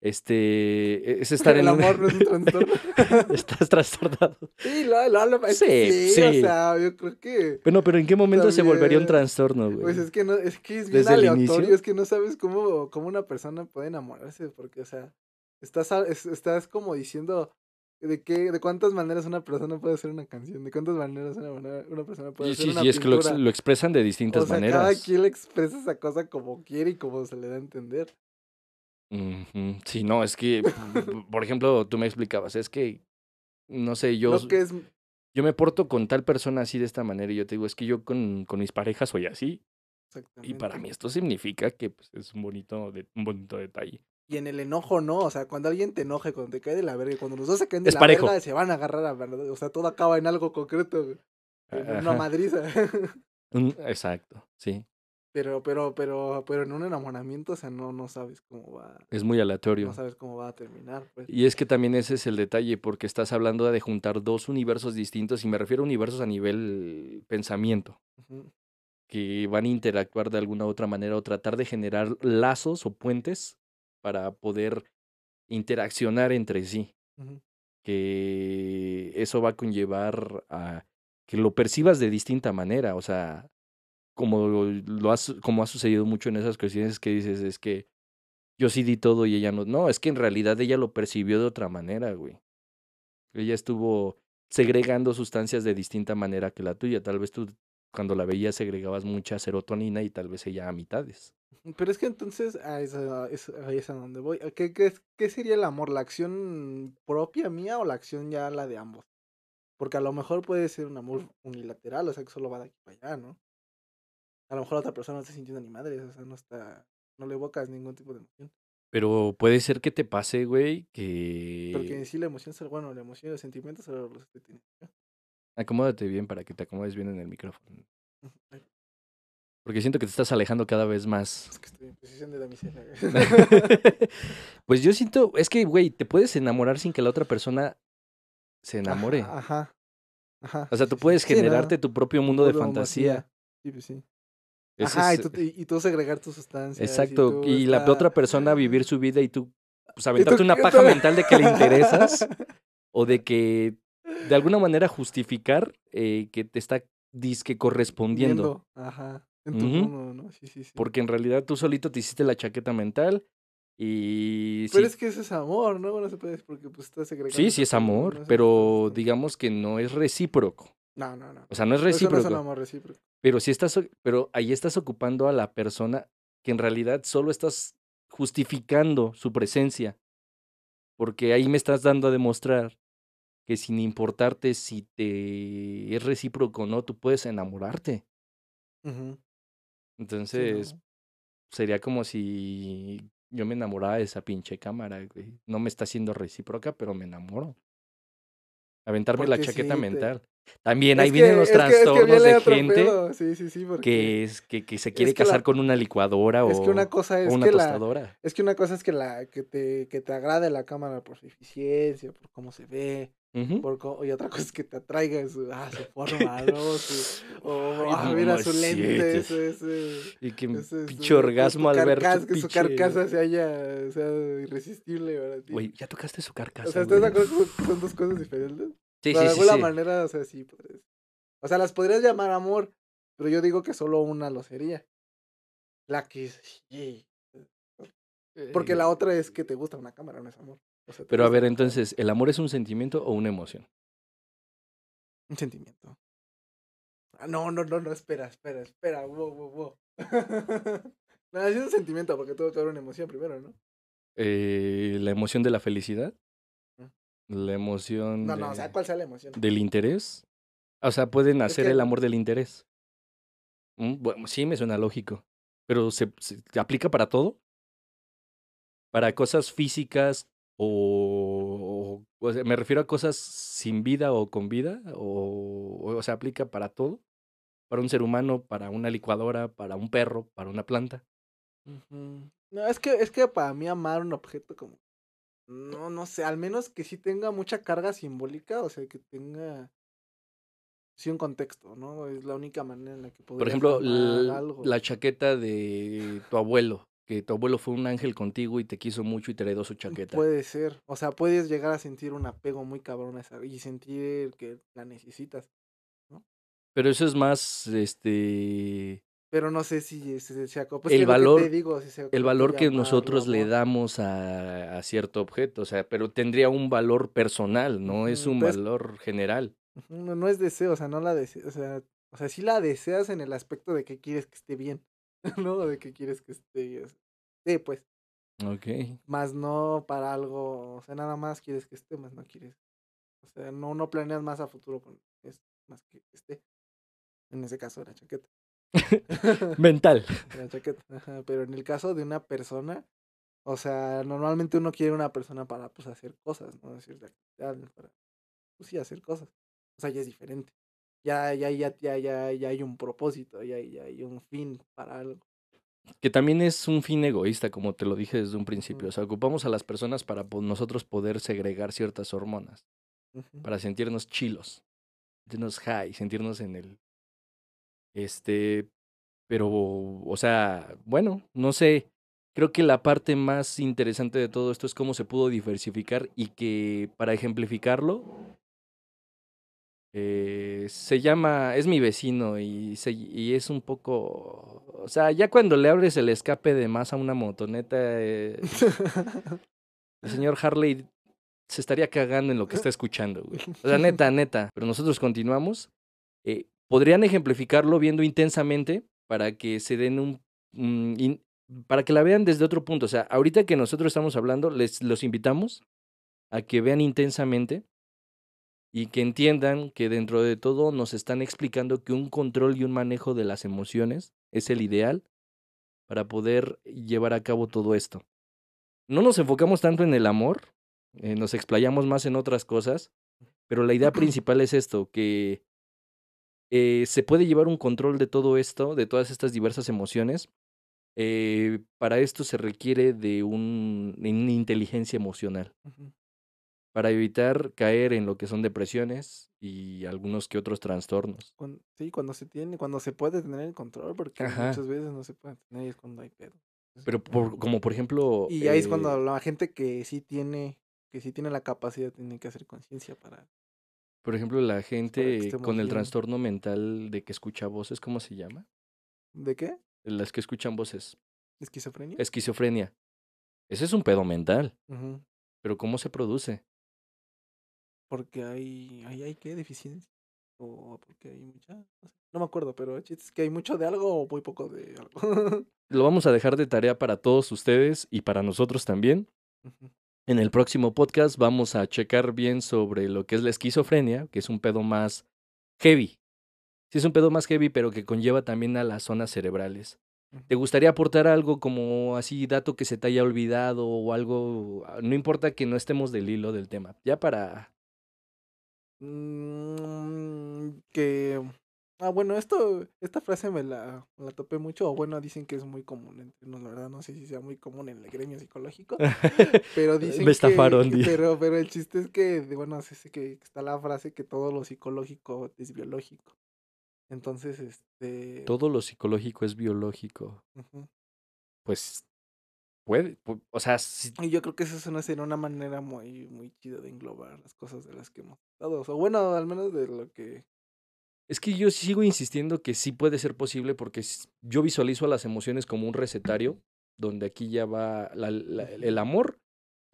Este, es estar en El un- amor no es un trastorno. Estás trastornado. Sí, lo, lo, lo- es Sí, que sí, o sí. sea, yo creo que... Bueno, pero ¿en qué momento se volvería un trastorno, güey? Pues es que no, es que es bien ¿Desde aleatorio, es que no sabes cómo, cómo una persona puede enamorarse, porque, o sea, estás, estás como diciendo de qué, de cuántas maneras una persona puede hacer una canción, de cuántas maneras una, manera- una persona puede hacer sí, una sí, es que lo, ex- lo expresan de distintas o sea, maneras. cada quien le expresa esa cosa como quiere y como se le da a entender. Sí, no, es que, por ejemplo, tú me explicabas, es que, no sé, yo, Lo que es, yo me porto con tal persona así de esta manera y yo te digo, es que yo con, con mis parejas soy así. Y para mí esto significa que pues, es un bonito, de, un bonito detalle. Y en el enojo no, o sea, cuando alguien te enoje, cuando te cae de la verga, cuando los dos se caen de Es la parejo. verga, se van a agarrar a verdad, o sea, todo acaba en algo concreto, en una madriza. Exacto, sí. Pero, pero, pero, pero en un enamoramiento, o sea, no, no sabes cómo va, Es muy aleatorio. no sabes cómo va a terminar, pues. Y es que también ese es el detalle, porque estás hablando de juntar dos universos distintos, y me refiero a universos a nivel pensamiento, que van a interactuar de alguna u otra manera o tratar de generar lazos o puentes para poder interaccionar entre sí. Que eso va a conllevar a que lo percibas de distinta manera, o sea, como lo has, como ha sucedido mucho en esas cuestiones que dices, es que yo sí di todo y ella no. No, es que en realidad ella lo percibió de otra manera, güey. Ella estuvo segregando sustancias de distinta manera que la tuya. Tal vez tú cuando la veías segregabas mucha serotonina y tal vez ella a mitades. Pero es que entonces, a esa, es a donde voy. ¿Qué, qué, ¿Qué sería el amor? ¿La acción propia mía o la acción ya la de ambos? Porque a lo mejor puede ser un amor unilateral, o sea, que solo va de aquí para allá, ¿no? A lo mejor la otra persona no está sintiendo ni madre, o sea, no está, no le evocas ningún tipo de emoción. Pero puede ser que te pase, güey, que... Porque en sí la emoción, bueno, la emoción y los sentimientos solo los estoy teniendo. Acomódate bien para que te acomodes bien en el micrófono. Porque siento que te estás alejando cada vez más. Es que estoy en posición de damisela. pues yo siento, es que, güey, te puedes enamorar sin que la otra persona se enamore. Ajá. ajá, o sea, tú puedes generarte tu propio mundo de fantasía. Sí, pues sí. Ajá, y, tú, y, tú segregar tus sustancias. Exacto, y, la otra persona vivir su vida y tú, pues aventarte una paja mental de que le interesas o de que de alguna manera justificar eh, que te está disque correspondiendo. Ajá. En tu mundo, ¿no? Sí, sí, sí. Porque en realidad tú solito te hiciste la chaqueta mental y... Pero es que eso es amor, ¿no? No se puede porque pues estás segregando. Sí, sí es amor, pero digamos que no es recíproco. No, no, no. O sea, no es recíproco. no es un amor recíproco. Pero sí estás, pero ahí estás ocupando a la persona que en realidad solo estás justificando su presencia. Porque ahí me estás dando a demostrar que sin importarte si te es recíproco o no, tú puedes enamorarte. Entonces, sería como si yo me enamorara de esa pinche cámara, güey. No me está haciendo recíproca, pero me enamoro. Aventarme la chaqueta mental. También ahí vienen los trastornos de gente que, es, que, que, se quiere casar con una licuadora o, una cosa es una tostadora. es que una cosa es que, la, que, te, que te agrade la cámara por su eficiencia, por cómo se ve, por y otra cosa es que te atraiga su, ah, su forma, ¿no? o ah, mira su lente, ese, ese, Y que pinche orgasmo al ver su Que su carcasa se haya, sea irresistible, ¿verdad? Güey, ya tocaste su carcasa, O sea, ¿estás de acuerdo que son dos cosas diferentes? Sí, de sí, alguna manera, o sea, sí. Podrías. O sea, las podrías llamar amor, pero yo digo que solo una lo sería. La que sí. Porque la otra es que te gusta una cámara, no es amor. Pero a ver, entonces, ¿el amor es un sentimiento o una emoción? Un sentimiento. Ah, no, no, no, no, espera, espera, espera, wow, wow, wow. no, es un sentimiento porque tuvo que haber una emoción primero, ¿no? Eh, la emoción de la felicidad. La emoción. No, no, o sea, ¿cuál sea la emoción? Del interés. O sea, pueden hacer el amor del interés. Mm, bueno, sí, me suena lógico. Pero ¿se, ¿se, aplica para todo? Para cosas físicas, o, o, sea, me refiero a cosas sin vida o con vida, o, o sea, aplica para todo, para un ser humano, para una licuadora, para un perro, para una planta. No, es que, es que para mí amar un objeto como, no, no sé, al menos que sí tenga mucha carga simbólica, o sea, que tenga sí un contexto, ¿no? Es la única manera en la que Por ejemplo, la chaqueta de tu abuelo que tu abuelo fue un ángel contigo y te quiso mucho y te heredó su chaqueta. Puede ser. O sea, puedes llegar a sentir un apego muy cabrón a esa, y sentir que la necesitas, ¿no? Pero eso es más, este... Pero no sé si se, se pues el valor, el valor que nosotros le damos a, a, cierto objeto, o sea, pero tendría un valor personal, no es un valor general. No, no es deseo, o sea, no la deseas, o sea, o sea, sí la deseas en el aspecto de que quieres que esté bien. ¿no? De que quieres que esté. Sí, pues. Ok. Más no para algo, o sea, nada más quieres que esté, más no quieres. O sea, no, no planeas más a futuro con es más que esté. En ese caso, la chaqueta. Mental. La chaqueta, Pero en el caso de una persona, o sea, normalmente uno quiere una persona para, pues, hacer cosas, ¿no? Decir, para, pues sí, hacer cosas. O sea, ya es diferente ya, ya, ya, ya, ya, ya hay un propósito, ya, ya hay un fin para algo. Que también es un fin egoísta, como te lo dije desde un principio. O sea, ocupamos a las personas para nosotros poder segregar ciertas hormonas, para sentirnos chilos, sentirnos high, sentirnos en el... Este, pero, o sea, bueno, no sé. Creo que la parte más interesante de todo esto es cómo se pudo diversificar y que para ejemplificarlo, Eh, se llama, es mi vecino y, se- y es un poco, o sea, ya cuando le abres el escape de más a una motoneta, eh, el señor Harley se estaría cagando en lo que está escuchando, güey. O sea, neta, neta. Pero nosotros continuamos. Eh, Podrían ejemplificarlo viendo intensamente para que se den un... in- para que la vean desde otro punto. O sea, ahorita que nosotros estamos hablando, les los invitamos a que vean intensamente y que entiendan que dentro de todo nos están explicando que un control y un manejo de las emociones es el ideal para poder llevar a cabo todo esto. No nos enfocamos tanto en el amor, eh, nos explayamos más en otras cosas, pero la idea principal es esto, que eh, se puede llevar un control de todo esto, de todas estas diversas emociones. Eh, para esto se requiere de un, una inteligencia emocional. Para evitar caer en lo que son depresiones y algunos que otros trastornos. Sí, cuando se tiene, cuando se puede tener el control, porque Ajá. muchas veces no se puede tener y es cuando hay pedo. Entonces, Pero por- como por ejemplo... Y ahí es cuando eh, la gente que sí tiene, que sí tiene la capacidad tiene que hacer conciencia para. Por ejemplo, la gente estemos con el bien. trastorno mental de que escucha voces, ¿cómo se llama? ¿De qué? Las que escuchan voces. ¿Esquizofrenia? Esquizofrenia. Ese es un pedo mental. Pero ¿cómo se produce? Porque hay, hay, hay qué deficiencia. O porque hay mucha. No, sé, no me acuerdo, pero es que hay mucho de algo o muy poco de algo. Lo vamos a dejar de tarea para todos ustedes y para nosotros también. En el próximo podcast vamos a checar bien sobre lo que es la esquizofrenia, que es un pedo más heavy. Sí, es un pedo más heavy, pero que conlleva también a las zonas cerebrales. ¿Te gustaría aportar algo como así, dato que se te haya olvidado o algo? ah, No importa que no estemos del hilo del tema. Ya para... Mm, que. Ah, bueno, esto, esta frase me la, me la topé mucho, o bueno, dicen que es muy común entre nos, la verdad, no sé si sea muy común en el gremio psicológico, pero dicen Me estafaron, que, pero, pero el chiste es que, bueno, dice que está la frase que todo lo psicológico es biológico. Entonces, este... Todo lo psicológico es biológico. Pues puede, pu- o sea, Y yo creo que eso es una, sería una manera muy, muy chida de englobar las cosas de las que hemos hablado, o bueno, al menos de lo que... es que yo sigo insistiendo que sí puede ser posible porque yo visualizo a las emociones como un recetario, donde aquí ya va la- la- el amor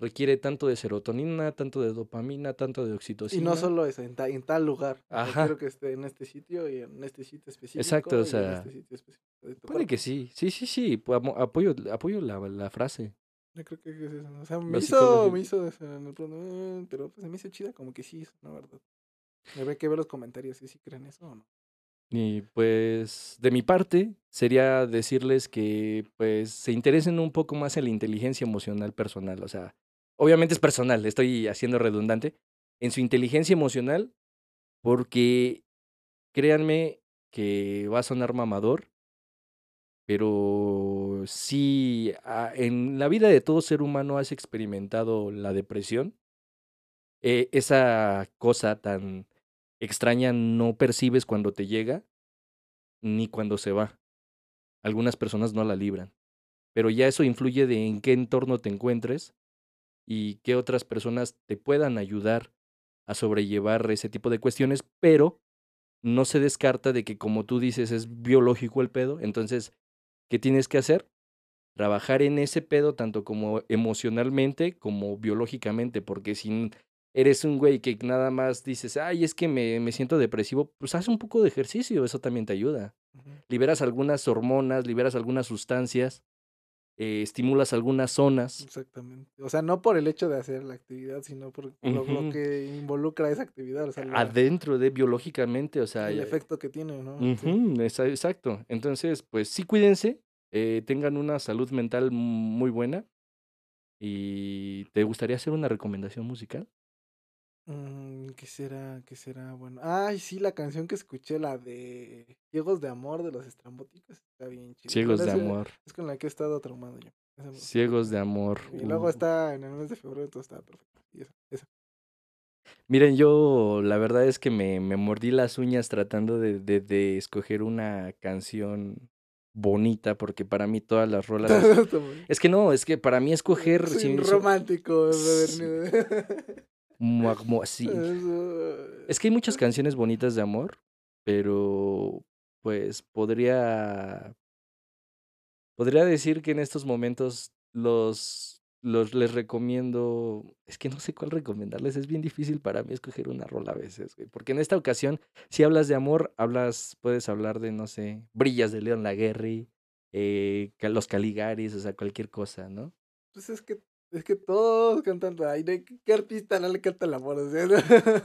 requiere tanto de serotonina, tanto de dopamina, tanto de Y oxitocina. no solo eso, en, ta- en tal lugar. Ajá. Quiero que esté en este sitio y en este sitio específico. Exacto, o y en sea, este sitio específico Puede que sí, sí, sí, sí, apoyo, apoyo la, la frase. Yo creo que es eso. O sea, me hizo, me hizo, o sea, en el pronto, "Eh", pero pues me hizo chida, como que sí, la verdad. Habría que ver los comentarios, si sí creen eso o no. Y pues de mi parte sería decirles que pues se interesen un poco más en la inteligencia emocional personal, o sea, obviamente es personal, estoy haciendo redundante, en su inteligencia emocional porque créanme que va a sonar mamador, pero si ah, en la vida de todo ser humano has experimentado la depresión, eh, esa cosa tan extraña no percibes cuando te llega ni cuando se va. Algunas personas no la libran, pero ya eso influye de en qué entorno te encuentres y qué otras personas te puedan ayudar a sobrellevar ese tipo de cuestiones, pero no se descarta de que como tú dices es biológico el pedo, entonces, ¿qué tienes que hacer? Trabajar en ese pedo tanto como emocionalmente como biológicamente, porque si eres un güey que nada más dices, ay, es que me, me siento depresivo, pues haz un poco de ejercicio, eso también te ayuda. Liberas algunas hormonas, liberas algunas sustancias, eh, estimulas algunas zonas. Exactamente. O sea, no por el hecho de hacer la actividad, sino por lo, que involucra esa actividad. O sea, la- Adentro de biológicamente, o sea, el ya- efecto que tiene, ¿no? Exacto. Entonces, pues sí, cuídense, eh, tengan una salud mental muy buena. ¿Y te gustaría hacer una recomendación musical? Mm, ¿Qué será? ¿Qué será? Bueno. Ay, sí, la canción que escuché, la de Ciegos de Amor de los Estrambóticos, está bien chida. Ciegos de amor, Es con la que he estado traumado yo. Esa me gusta. ciegos de amor. Y luego uh. está en el mes de febrero, entonces está perfecto. Y esa, esa. Miren, yo la verdad es que me, me mordí las uñas tratando de, de, de escoger una canción bonita, porque para mí todas las rolas... Es que no, es que para mí escoger... Soy si- un si- romántico, Sí. brother. Mua- mua- sí. Eso- Es que hay muchas canciones bonitas de amor, pero pues podría podría decir que en estos momentos los los les recomiendo, es que no sé cuál recomendarles, es bien difícil para mí escoger una rola a veces, güey, porque en esta ocasión si hablas de amor, hablas puedes hablar de no sé, Brillas de León Laguerri, eh, Los Caligaris, o sea, cualquier cosa, ¿no? Pues es que, es que todos cantan. Ay, ¿qué, artista no le canta el amor? O sea,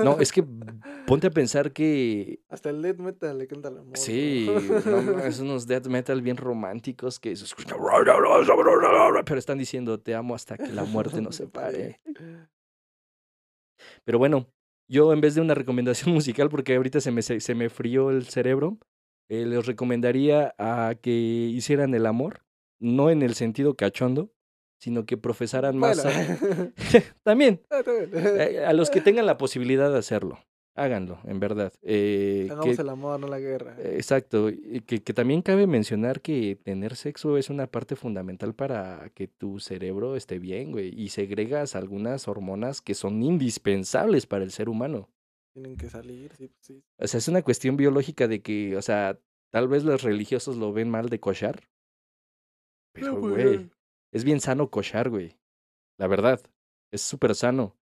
No, es que ponte a pensar que Hasta el death metal le canta el amor. Sí, ¿no? no, es unos death metal bien románticos que se escuchan, pero están diciendo te amo hasta que la muerte nos separe. Pero bueno, yo en vez de una recomendación musical, porque ahorita se me, se, se me frió el cerebro, eh, les recomendaría a que hicieran el amor, no en el sentido cachondo, sino que profesaran más. Bueno. a- También, Ah, eh, a los que tengan la posibilidad de hacerlo, háganlo, en verdad. Eh, Hagamos que- el amor, no la guerra. Eh, Exacto, que, que también cabe mencionar que tener sexo es una parte fundamental para que tu cerebro esté bien, güey, y segregas algunas hormonas que son indispensables para el ser humano. Tienen que salir, sí, pues sí. O sea, es una cuestión biológica de que, o sea, tal vez los religiosos lo ven mal de cochar, pero, pues, güey. Es bien sano cochar, güey. La verdad, es súper sano.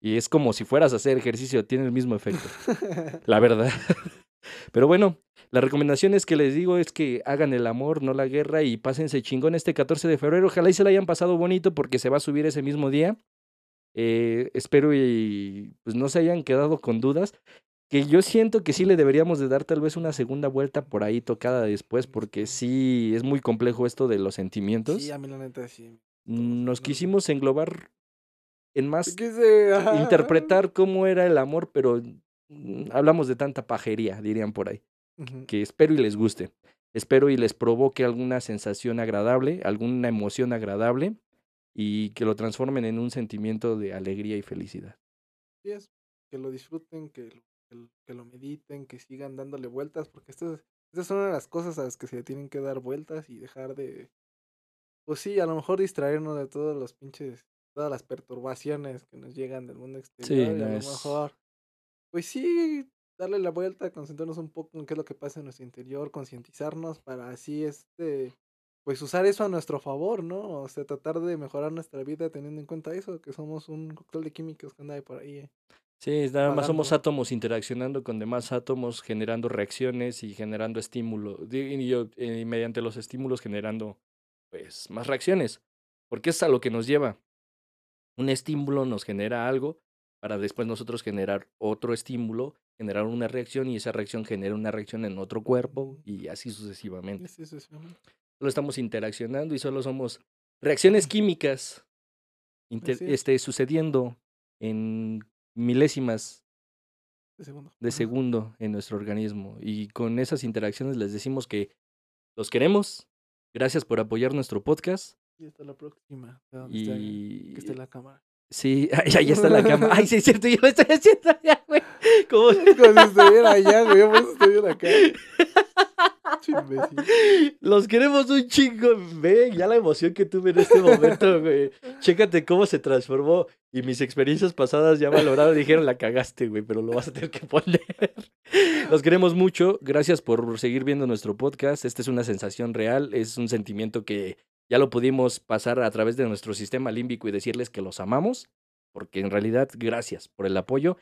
Y es como si fueras a hacer ejercicio, tiene el mismo efecto. La verdad. Pero bueno, la recomendación es que les digo es que hagan el amor, no la guerra, y pásense chingón este 14 de febrero. Ojalá y se la hayan pasado bonito porque se va a subir ese mismo día. Eh, espero y pues no se hayan quedado con dudas. Que yo siento que sí le deberíamos de dar tal vez una segunda vuelta por ahí tocada después, porque sí es muy complejo esto de los sentimientos. Sí, a mí la neta sí. Nos no. quisimos englobar en más interpretar cómo era el amor, pero mm, hablamos de tanta pajería, dirían por ahí, que espero y les guste. Espero y les provoque alguna sensación agradable, alguna emoción agradable y que lo transformen en un sentimiento de alegría y felicidad. Sí es, que lo disfruten, que lo, que lo- que lo mediten, que sigan dándole vueltas, porque estas, estas son una de las cosas a las que se le tienen que dar vueltas y dejar de, pues sí, a lo mejor distraernos de todos los pinches, todas las perturbaciones que nos llegan del mundo exterior y no a lo mejor, pues sí, darle la vuelta, concentrarnos un poco en qué es lo que pasa en nuestro interior, concientizarnos para así, este, pues usar eso a nuestro favor, ¿no? O sea, tratar de mejorar nuestra vida teniendo en cuenta eso, que somos un cóctel de químicos que anda ahí por ahí. eh. Sí, nada más somos átomos interaccionando con demás átomos, generando reacciones y generando estímulo. di- Y mediante los estímulos generando pues más reacciones. Porque es a lo que nos lleva. Un estímulo nos genera algo para después nosotros generar otro estímulo, generar una reacción y esa reacción genera una reacción en otro cuerpo y así sucesivamente. Sí. Solo estamos interaccionando y solo somos reacciones químicas inter- Así es. este, sucediendo en milésimas De segundo. de Ajá. segundo en nuestro organismo. Y con esas interacciones les decimos que los queremos. Gracias por apoyar nuestro podcast. Y hasta la próxima. Y que esté la cámara. sí, ahí, ahí está la cama. Ay, sí, es cierto, yo lo estoy haciendo ya, güey. Como- como si estuviera allá, güey. Eso estoy bien acá. Los queremos un chingo. Ve ya la emoción que tuve en este momento, güey. Chécate cómo se transformó. Y mis experiencias pasadas ya valoraron. Dijeron, la cagaste, güey, pero lo vas a tener que poner. Los queremos mucho. Gracias por seguir viendo nuestro podcast. Esta es una sensación real. Es un sentimiento que ya lo pudimos pasar a través de nuestro sistema límbico y decirles que los amamos. Porque en realidad, gracias por el apoyo.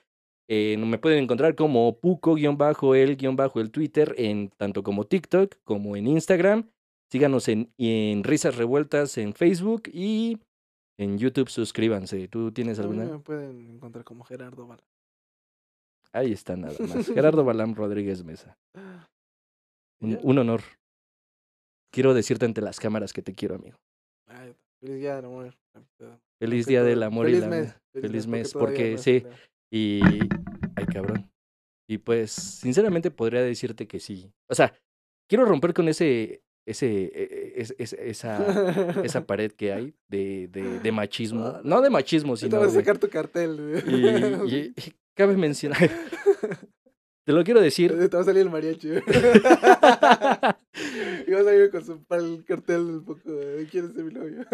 Eh, me pueden encontrar como puco-el-el Twitter, en tanto como TikTok como en Instagram. Síganos en, en Risas Revueltas en Facebook y en YouTube suscríbanse. ¿Tú tienes alguna? me pueden encontrar como Gerardo Bala. Ahí está nada más. Gerardo Balam Rodríguez Mesa. Un, honor. Quiero decirte ante las cámaras que te quiero, amigo. Ay, feliz día del amor. Feliz día del amor y feliz la mes. feliz mes, porque sí. Y. Ay, cabrón. Y pues, sinceramente, podría decirte que sí. O sea, quiero romper con ese. ese. e- e- es- es- esa. esa pared que hay de, de, de machismo. Ah, No de machismo, sino. vas a sacar tu cartel. Y, y- y cabe mencionar. Te lo quiero decir. Te va a salir el mariachi. y vas a ir con su para el cartel un poco. de, ¿Quién es mi novio?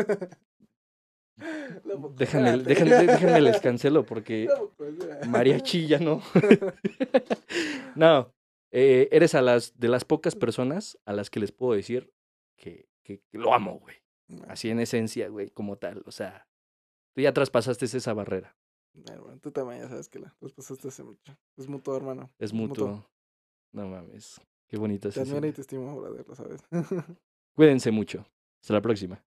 Déjenme, déjenme, déjenme les cancelo porque mariachi ya no. no, eh, eres a las de las pocas personas a las que les puedo decir que, que- que lo amo, güey. Así en esencia, güey, como tal. O sea, tú ya traspasaste esa barrera. Hermano, tú también ya sabes que la los pasaste hace mucho. Es mutuo, hermano. Es mutuo. No mames. Qué bonito es Te admiro y te estimo, brother, lo sabes. Cuídense mucho. Hasta la próxima.